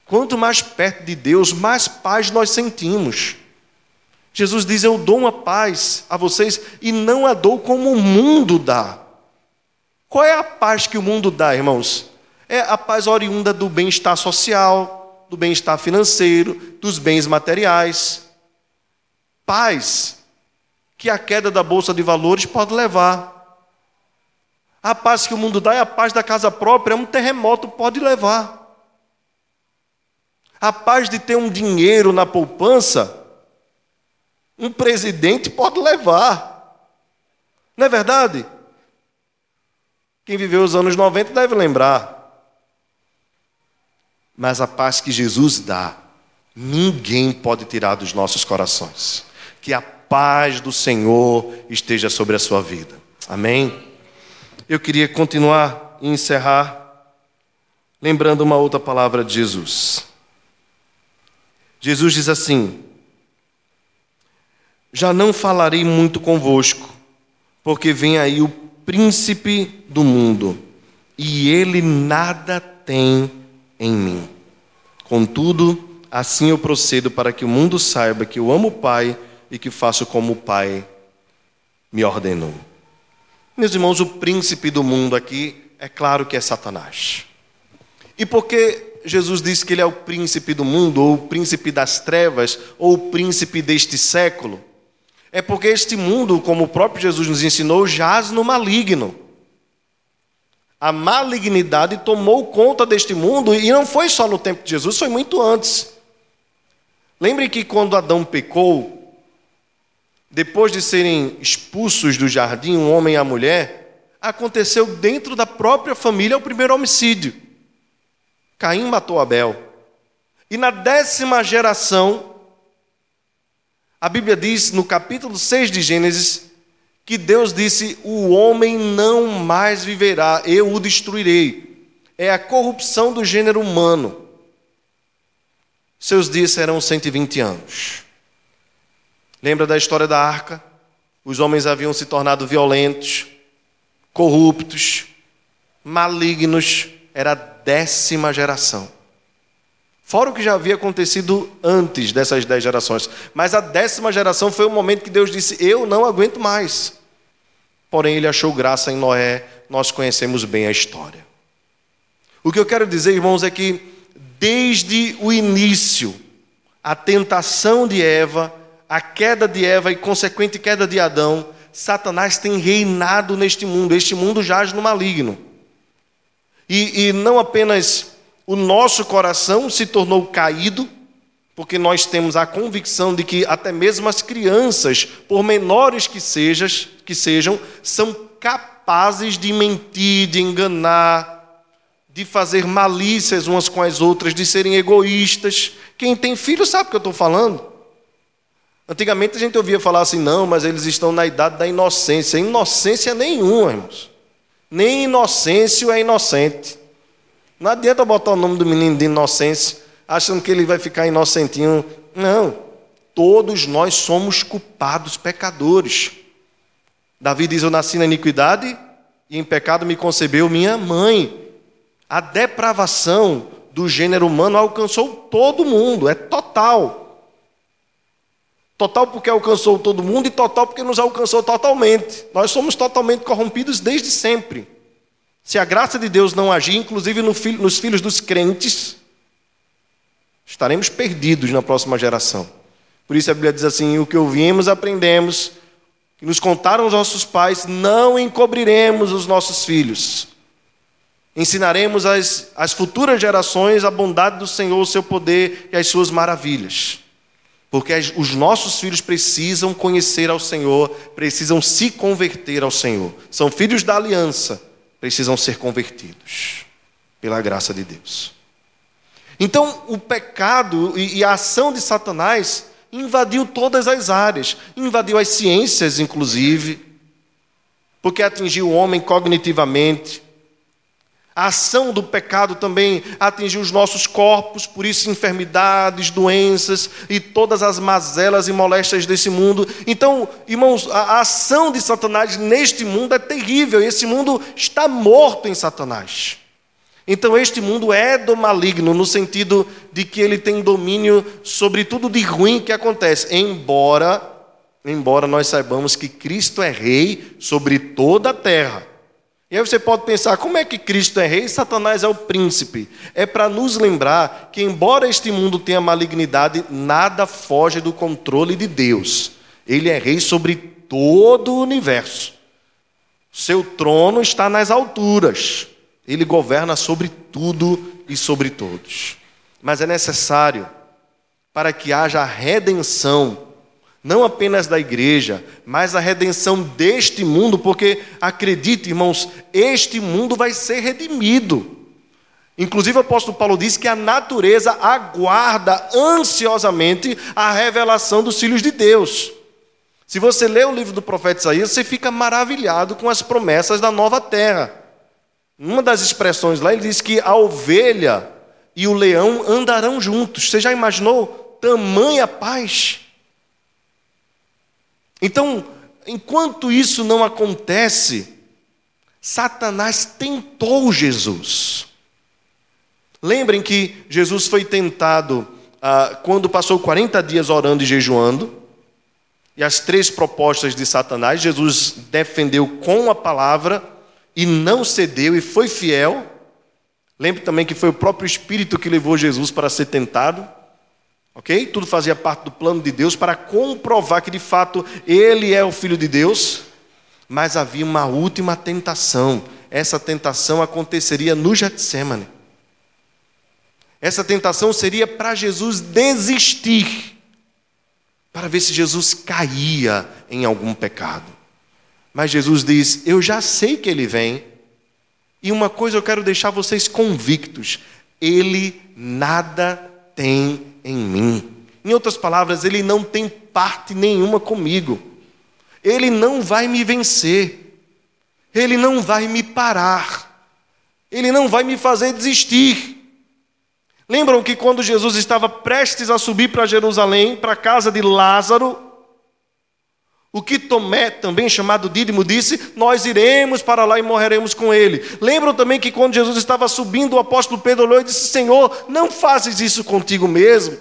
Quanto mais perto de Deus, mais paz nós sentimos. Jesus diz: Eu dou uma paz a vocês e não a dou como o mundo dá. Qual é a paz que o mundo dá, irmãos? É a paz oriunda do bem-estar social, do bem-estar financeiro, dos bens materiais. Paz que a queda da bolsa de valores pode levar. A paz que o mundo dá é a paz da casa própria, um terremoto pode levar. A paz de ter um dinheiro na poupança, um presidente pode levar. Não é verdade? Quem viveu os anos 90 deve lembrar. Mas a paz que Jesus dá, ninguém pode tirar dos nossos corações. Que a paz do Senhor esteja sobre a sua vida. Amém? Eu queria continuar e encerrar lembrando uma outra palavra de Jesus. Jesus diz assim: Já não falarei muito convosco, porque vem aí o príncipe do mundo, e ele nada tem em mim. Contudo, assim eu procedo para que o mundo saiba que eu amo o Pai e que faço como o Pai me ordenou. Meus irmãos, o príncipe do mundo aqui é claro que é Satanás. E porque Jesus diz que ele é o príncipe do mundo, ou o príncipe das trevas, ou o príncipe deste século, é porque este mundo, como o próprio Jesus nos ensinou, jaz no maligno. A malignidade tomou conta deste mundo e não foi só no tempo de Jesus, foi muito antes. Lembre que quando Adão pecou, depois de serem expulsos do jardim, um homem e a mulher, aconteceu dentro da própria família o primeiro homicídio. Caim matou Abel. E na décima geração, a Bíblia diz, no capítulo 6 de Gênesis, que Deus disse: O homem não mais viverá, eu o destruirei. É a corrupção do gênero humano. Seus dias serão 120 anos. Lembra da história da arca? Os homens haviam se tornado violentos, corruptos, malignos. Era a décima geração. Fora o que já havia acontecido antes dessas dez gerações. Mas a décima geração foi o momento que Deus disse: Eu não aguento mais. Porém, ele achou graça em Noé, nós conhecemos bem a história. O que eu quero dizer, irmãos, é que desde o início, a tentação de Eva, a queda de Eva e consequente queda de Adão, Satanás tem reinado neste mundo. Este mundo jaz no maligno. E, e não apenas o nosso coração se tornou caído, porque nós temos a convicção de que até mesmo as crianças, por menores que, sejas, que sejam, são capazes de mentir, de enganar, de fazer malícias umas com as outras, de serem egoístas. Quem tem filho sabe o que eu estou falando. Antigamente a gente ouvia falar assim, não, mas eles estão na idade da inocência. Inocência nenhuma, irmãos. Nem inocêncio é inocente. Não adianta botar o nome do menino de inocência, achando que ele vai ficar inocentinho. Não. Todos nós somos culpados, pecadores. Davi diz: Eu nasci na iniquidade e em pecado me concebeu minha mãe. A depravação do gênero humano alcançou todo mundo, é total. Total porque alcançou todo mundo e total porque nos alcançou totalmente. Nós somos totalmente corrompidos desde sempre. Se a graça de Deus não agir, inclusive nos filhos dos crentes, estaremos perdidos na próxima geração. Por isso a Bíblia diz assim: o que ouvimos, aprendemos, que nos contaram os nossos pais, não encobriremos os nossos filhos. Ensinaremos às, às futuras gerações a bondade do Senhor, o seu poder e as suas maravilhas. Porque os nossos filhos precisam conhecer ao Senhor, precisam se converter ao Senhor. São filhos da aliança, precisam ser convertidos pela graça de Deus. Então, o pecado e a ação de Satanás invadiu todas as áreas, invadiu as ciências, inclusive, porque atingiu o homem cognitivamente. A ação do pecado também atingiu os nossos corpos, por isso enfermidades, doenças e todas as mazelas e moléstias desse mundo. Então, irmãos, a ação de Satanás neste mundo é terrível, esse mundo está morto em Satanás. Então, este mundo é do maligno, no sentido de que ele tem domínio sobre tudo de ruim que acontece, embora, embora nós saibamos que Cristo é rei sobre toda a terra. E aí você pode pensar, como é que Cristo é rei e Satanás é o príncipe? É para nos lembrar que, embora este mundo tenha malignidade, nada foge do controle de Deus. Ele é rei sobre todo o universo. Seu trono está nas alturas. Ele governa sobre tudo e sobre todos. Mas é necessário, para que haja redenção, não apenas da igreja, mas a redenção deste mundo, porque acredite, irmãos, este mundo vai ser redimido. Inclusive, o apóstolo Paulo diz que a natureza aguarda ansiosamente a revelação dos filhos de Deus. Se você lê o livro do profeta Isaías, você fica maravilhado com as promessas da nova terra. Uma das expressões lá, ele diz que a ovelha e o leão andarão juntos. Você já imaginou tamanha paz? Então, enquanto isso não acontece, Satanás tentou Jesus. Lembrem que Jesus foi tentado ah, quando passou 40 dias orando e jejuando. E as três propostas de Satanás, Jesus defendeu com a palavra e não cedeu e foi fiel. Lembre também que foi o próprio Espírito que levou Jesus para ser tentado. Ok? Tudo fazia parte do plano de Deus para comprovar que de fato ele é o Filho de Deus. Mas havia uma última tentação. Essa tentação aconteceria no Getsemane. Essa tentação seria para Jesus desistir, para ver se Jesus caía em algum pecado. Mas Jesus diz: Eu já sei que ele vem, e uma coisa eu quero deixar vocês convictos: ele nada tem em mim. Em outras palavras, ele não tem parte nenhuma comigo. Ele não vai me vencer. Ele não vai me parar. Ele não vai me fazer desistir. Lembram que quando Jesus estava prestes a subir para Jerusalém, para a casa de Lázaro, o que Tomé, também chamado Dídimo, disse: Nós iremos para lá e morreremos com ele. Lembram também que quando Jesus estava subindo, o apóstolo Pedro olhou e disse: Senhor, não fazes isso contigo mesmo.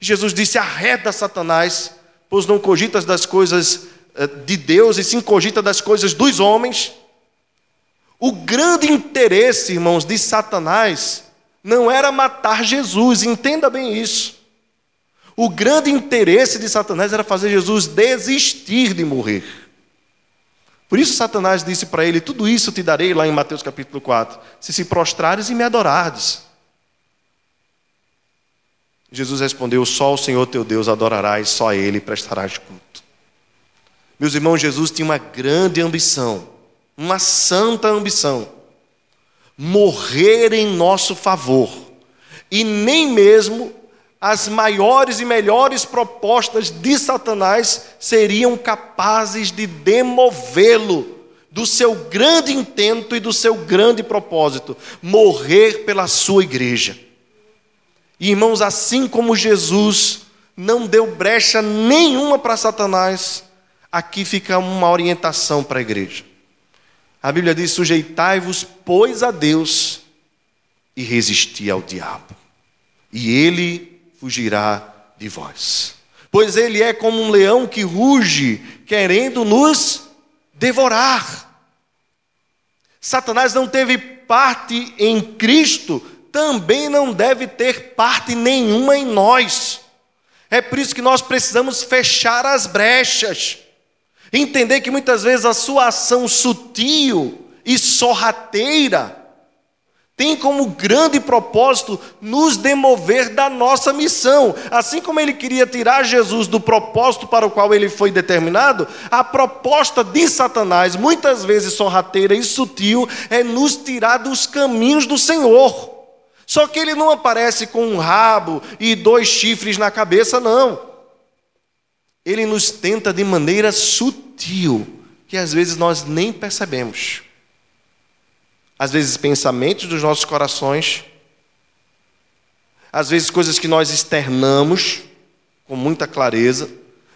Jesus disse: Arreda Satanás, pois não cogitas das coisas eh, de Deus e sim cogita das coisas dos homens. O grande interesse, irmãos, de Satanás não era matar Jesus, entenda bem isso. O grande interesse de Satanás era fazer Jesus desistir de morrer. Por isso Satanás disse para ele: Tudo isso te darei lá em Mateus capítulo 4, se se prostrares e me adorardes. Jesus respondeu: Só o Senhor teu Deus adorarás, só a Ele prestarás culto. Meus irmãos, Jesus tinha uma grande ambição, uma santa ambição: morrer em nosso favor, e nem mesmo as maiores e melhores propostas de Satanás seriam capazes de demovê-lo do seu grande intento e do seu grande propósito morrer pela sua igreja. Irmãos, assim como Jesus não deu brecha nenhuma para Satanás, aqui fica uma orientação para a igreja. A Bíblia diz: sujeitai-vos, pois, a Deus e resisti ao diabo. E ele fugirá de vós. Pois ele é como um leão que ruge, querendo nos devorar. Satanás não teve parte em Cristo, também não deve ter parte nenhuma em nós. É por isso que nós precisamos fechar as brechas, entender que muitas vezes a sua ação sutil e sorrateira tem como grande propósito nos demover da nossa missão. Assim como ele queria tirar Jesus do propósito para o qual ele foi determinado, a proposta de Satanás, muitas vezes sorrateira e sutil, é nos tirar dos caminhos do Senhor. Só que ele não aparece com um rabo e dois chifres na cabeça, não. Ele nos tenta de maneira sutil, que às vezes nós nem percebemos às vezes pensamentos dos nossos corações, às vezes coisas que nós externamos com muita clareza,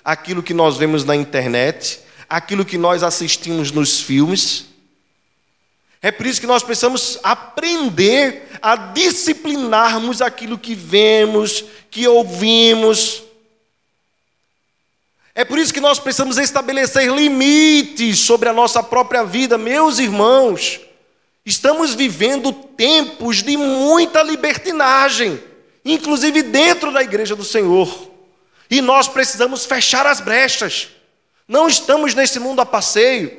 aquilo que nós vemos na internet, aquilo que nós assistimos nos filmes. É por isso que nós precisamos aprender a disciplinarmos aquilo que vemos, que ouvimos. É por isso que nós precisamos estabelecer limites sobre a nossa própria vida, meus irmãos. Estamos vivendo tempos de muita libertinagem, inclusive dentro da igreja do Senhor. E nós precisamos fechar as brechas. Não estamos nesse mundo a passeio.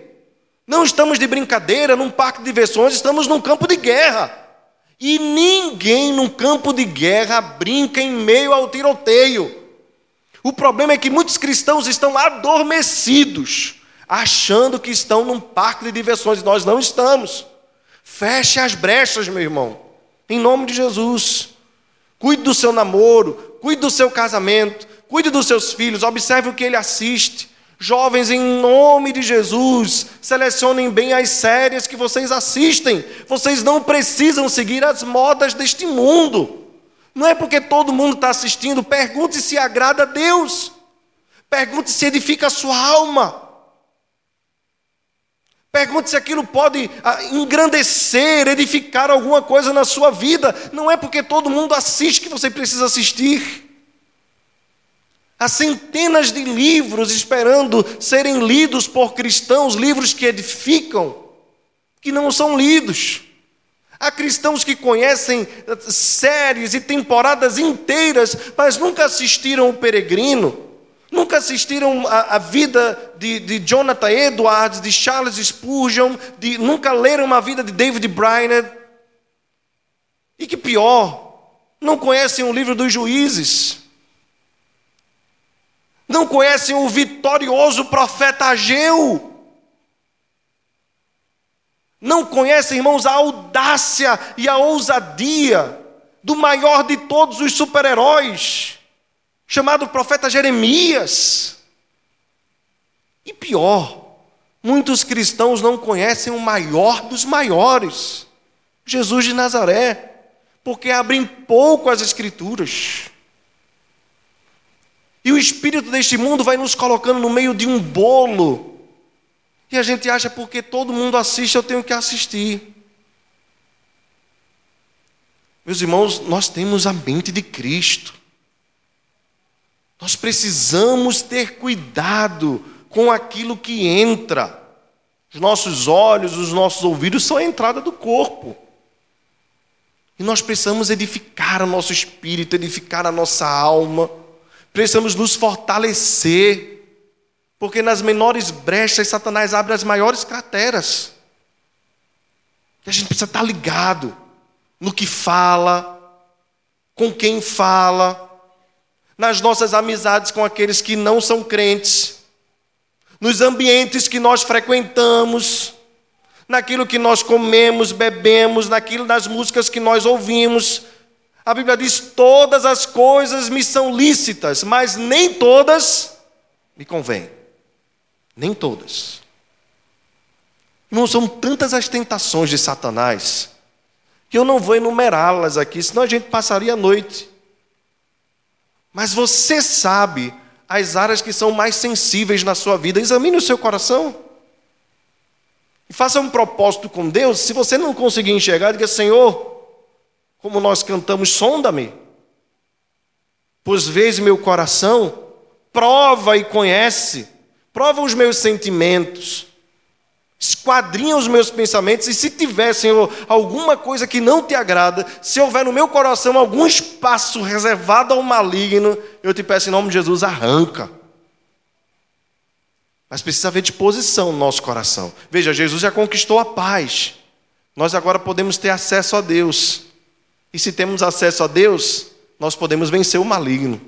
Não estamos de brincadeira num parque de diversões, estamos num campo de guerra. E ninguém num campo de guerra brinca em meio ao tiroteio. O problema é que muitos cristãos estão adormecidos, achando que estão num parque de diversões, e nós não estamos. Feche as brechas, meu irmão, em nome de Jesus. Cuide do seu namoro, cuide do seu casamento, cuide dos seus filhos, observe o que ele assiste. Jovens, em nome de Jesus, selecionem bem as séries que vocês assistem. Vocês não precisam seguir as modas deste mundo. Não é porque todo mundo está assistindo, pergunte se agrada a Deus. Pergunte se edifica a sua alma. Pergunte se aquilo pode ah, engrandecer, edificar alguma coisa na sua vida. Não é porque todo mundo assiste que você precisa assistir. Há centenas de livros esperando serem lidos por cristãos, livros que edificam, que não são lidos. Há cristãos que conhecem ah, séries e temporadas inteiras, mas nunca assistiram o Peregrino Nunca assistiram a, a vida de, de, Jonathan Edwards, de Charles Spurgeon, de, nunca leram a vida de David Brainerd. E que pior, não conhecem o livro dos juízes. Não conhecem o vitorioso profeta Ageu. Não conhecem, irmãos, a audácia e a ousadia do maior de todos os super-heróis chamado profeta Jeremias. E pior, muitos cristãos não conhecem o maior dos maiores, Jesus de Nazaré, porque abrem pouco as Escrituras. E o espírito deste mundo vai nos colocando no meio de um bolo. E a gente acha porque todo mundo assiste, eu tenho que assistir. Meus irmãos, nós temos a mente de Cristo. Nós precisamos ter cuidado com aquilo que entra. Os nossos olhos, os nossos ouvidos são a entrada do corpo. E nós precisamos edificar o nosso espírito, edificar a nossa alma. Precisamos nos fortalecer. Porque nas menores brechas, Satanás abre as maiores crateras. E a gente precisa estar ligado no que fala, com quem fala nas nossas amizades com aqueles que não são crentes, nos ambientes que nós frequentamos, naquilo que nós comemos, bebemos, naquilo das músicas que nós ouvimos. A Bíblia diz: todas as coisas me são lícitas, mas nem todas me convêm. Nem todas. Não são tantas as tentações de Satanás que eu não vou enumerá-las aqui, senão a gente passaria a noite. Mas você sabe as áreas que são mais sensíveis na sua vida. Examine o seu coração. E faça um propósito com Deus. Se você não conseguir enxergar, diga: Senhor, como nós cantamos, sonda-me. Pois vês meu coração, prova e conhece, prova os meus sentimentos. Esquadrinha os meus pensamentos e se tiver, Senhor, alguma coisa que não te agrada, se houver no meu coração algum espaço reservado ao maligno, eu te peço em nome de Jesus, arranca. Mas precisa haver disposição no nosso coração. Veja, Jesus já conquistou a paz. Nós agora podemos ter acesso a Deus. E se temos acesso a Deus, nós podemos vencer o maligno.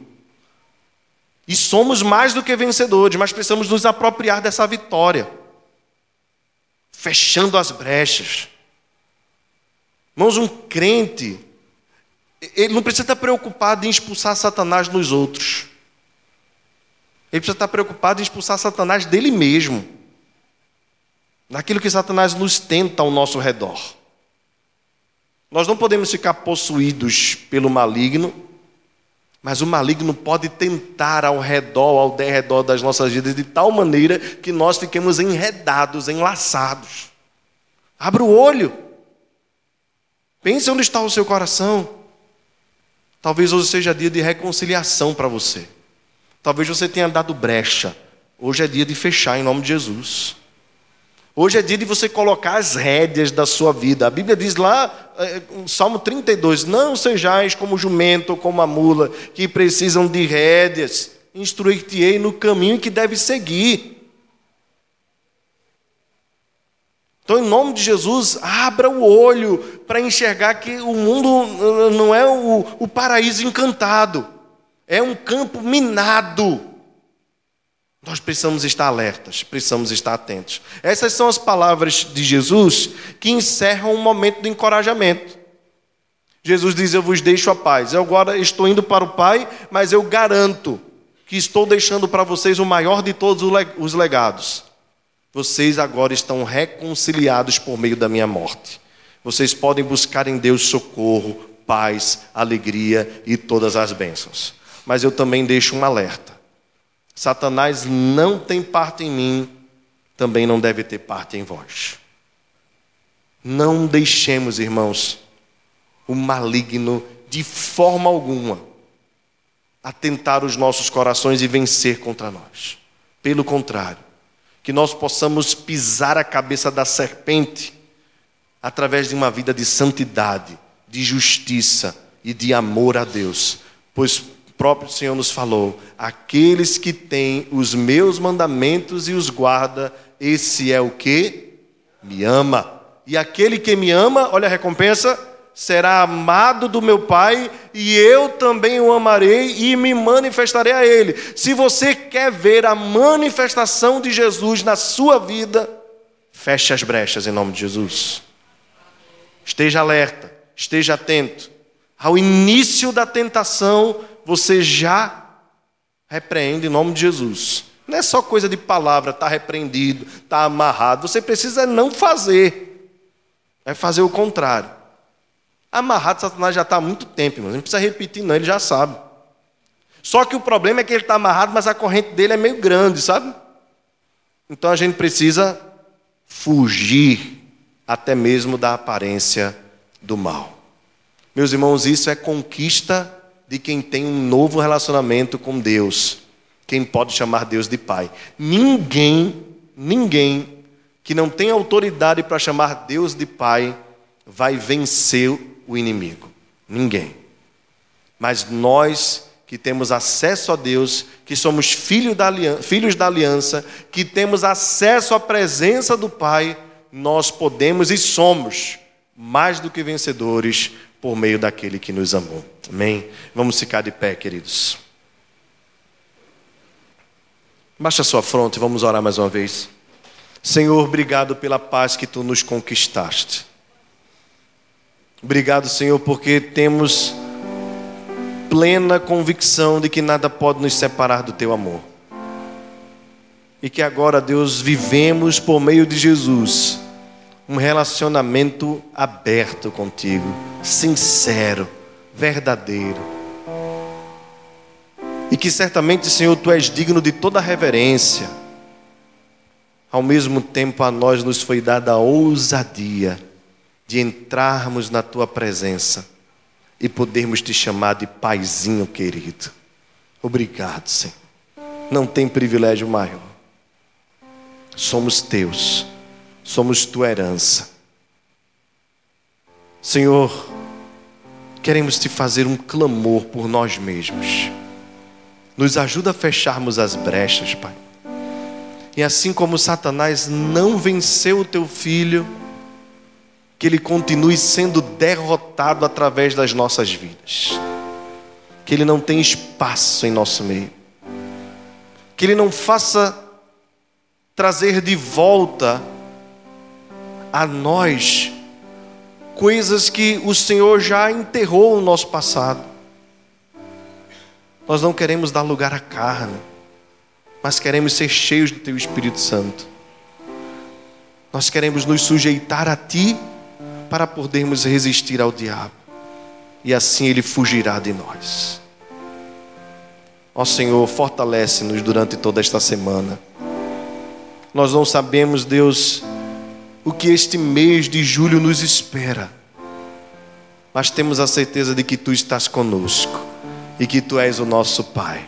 E somos mais do que vencedores, mas precisamos nos apropriar dessa vitória, fechando as brechas. Irmãos, um crente, ele não precisa estar preocupado em expulsar Satanás nos outros. Ele precisa estar preocupado em expulsar Satanás dele mesmo, naquilo que Satanás nos tenta ao nosso redor. Nós não podemos ficar possuídos pelo maligno, mas o maligno pode tentar ao redor, ao derredor das nossas vidas, de tal maneira que nós fiquemos enredados, enlaçados. Abra o olho. Pense onde está o seu coração. Talvez hoje seja dia de reconciliação para você. Talvez você tenha dado brecha. Hoje é dia de fechar em nome de Jesus. Hoje é dia de você colocar as rédeas da sua vida. A Bíblia diz lá, é, Salmo 32, não sejais como jumento ou como a mula, que precisam de rédeas. Instruir-te-ei no caminho que deve seguir. Então, em nome de Jesus, abra o olho para enxergar que o mundo não é o, o paraíso encantado, é um campo minado nós precisamos estar alertas, precisamos estar atentos. Essas são as palavras de Jesus que encerram um momento de encorajamento. Jesus diz: Eu vos deixo a paz. Eu agora estou indo para o Pai, mas eu garanto que estou deixando para vocês o maior de todos os legados. Vocês agora estão reconciliados por meio da minha morte. Vocês podem buscar em Deus socorro, paz, alegria e todas as bênçãos. Mas eu também deixo um alerta Satanás não tem parte em mim, também não deve ter parte em vós. Não deixemos, irmãos, o maligno de forma alguma atentar os nossos corações e vencer contra nós. Pelo contrário, que nós possamos pisar a cabeça da serpente através de uma vida de santidade, de justiça e de amor a Deus, pois próprio Senhor nos falou: aqueles que têm os meus mandamentos e os guarda, esse é o que me ama. E aquele que me ama, olha a recompensa, será amado do meu Pai, e eu também o amarei e me manifestarei a ele. Se você quer ver a manifestação de Jesus na sua vida, feche as brechas em nome de Jesus. Esteja alerta, esteja atento. Ao início da tentação, você já repreende em nome de Jesus. Não é só coisa de palavra, está repreendido, está amarrado. Você precisa não fazer. É fazer o contrário. Amarrado, Satanás já está há muito tempo, irmão. Não precisa repetir, não, ele já sabe. Só que o problema é que ele está amarrado, mas a corrente dele é meio grande, sabe? Então a gente precisa fugir até mesmo da aparência do mal. Meus irmãos, isso é conquista de quem tem um novo relacionamento com Deus, quem pode chamar Deus de Pai. Ninguém, ninguém que não tem autoridade para chamar Deus de Pai vai vencer o inimigo. Ninguém. Mas nós que temos acesso a Deus, que somos filhos da, aliança, filhos da aliança, que temos acesso à presença do Pai, nós podemos e somos mais do que vencedores por meio daquele que nos amou. Amém? Vamos ficar de pé, queridos. Baixa sua fronte, vamos orar mais uma vez. Senhor, obrigado pela paz que tu nos conquistaste. Obrigado, Senhor, porque temos plena convicção de que nada pode nos separar do teu amor. E que agora, Deus, vivemos por meio de Jesus um relacionamento aberto contigo, sincero, verdadeiro. E que certamente, Senhor, tu és digno de toda reverência. Ao mesmo tempo, a nós nos foi dada a ousadia de entrarmos na tua presença e podermos te chamar de paizinho querido. Obrigado, Senhor. Não tem privilégio maior. Somos teus somos tua herança. Senhor, queremos te fazer um clamor por nós mesmos. Nos ajuda a fecharmos as brechas, Pai. E assim como Satanás não venceu o teu filho, que ele continue sendo derrotado através das nossas vidas. Que ele não tenha espaço em nosso meio. Que ele não faça trazer de volta a nós coisas que o Senhor já enterrou no nosso passado. Nós não queremos dar lugar à carne, mas queremos ser cheios do Teu Espírito Santo. Nós queremos nos sujeitar a Ti para podermos resistir ao diabo, e assim ele fugirá de nós. Ó Senhor, fortalece-nos durante toda esta semana. Nós não sabemos, Deus, o que este mês de julho nos espera. Mas temos a certeza de que tu estás conosco e que tu és o nosso Pai.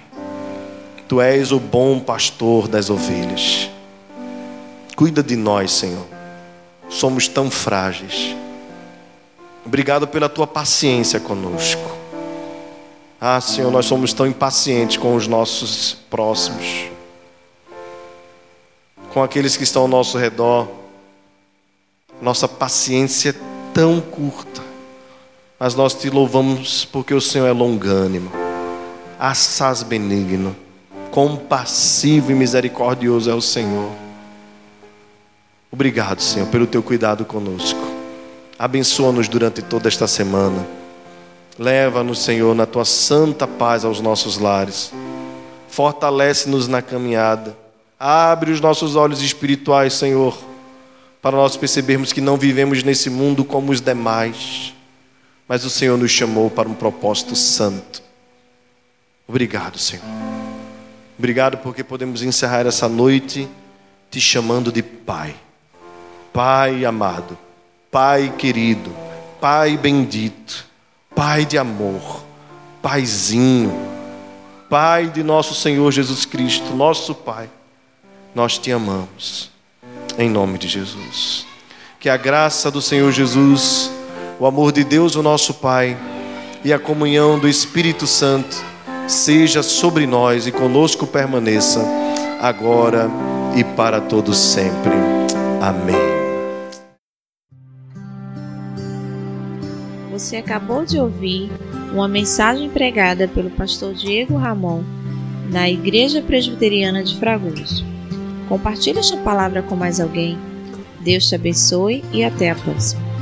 Tu és o bom pastor das ovelhas. Cuida de nós, Senhor. Somos tão frágeis. Obrigado pela tua paciência conosco. Ah, Senhor, nós somos tão impacientes com os nossos próximos, com aqueles que estão ao nosso redor nossa paciência é tão curta. Mas nós te louvamos porque o Senhor é longânimo, assaz benigno, compassivo e misericordioso é o Senhor. Obrigado, Senhor, pelo teu cuidado conosco. Abençoa-nos durante toda esta semana. Leva-nos, Senhor, na tua santa paz aos nossos lares. Fortalece-nos na caminhada. Abre os nossos olhos espirituais, Senhor para nós percebermos que não vivemos nesse mundo como os demais, mas o Senhor nos chamou para um propósito santo. Obrigado, Senhor. Obrigado porque podemos encerrar essa noite te chamando de Pai. Pai amado, Pai querido, Pai bendito, Pai de amor, Paizinho, Pai de nosso Senhor Jesus Cristo, nosso Pai. Nós te amamos em nome de Jesus. Que a graça do Senhor Jesus, o amor de Deus, o nosso Pai, e a comunhão do Espírito Santo seja sobre nós e conosco permaneça, agora e para todos sempre. Amém. Você acabou de ouvir uma mensagem pregada pelo pastor Diego Ramon na Igreja Presbiteriana de Fragoso. Compartilhe esta palavra com mais alguém. Deus te abençoe e até a próxima.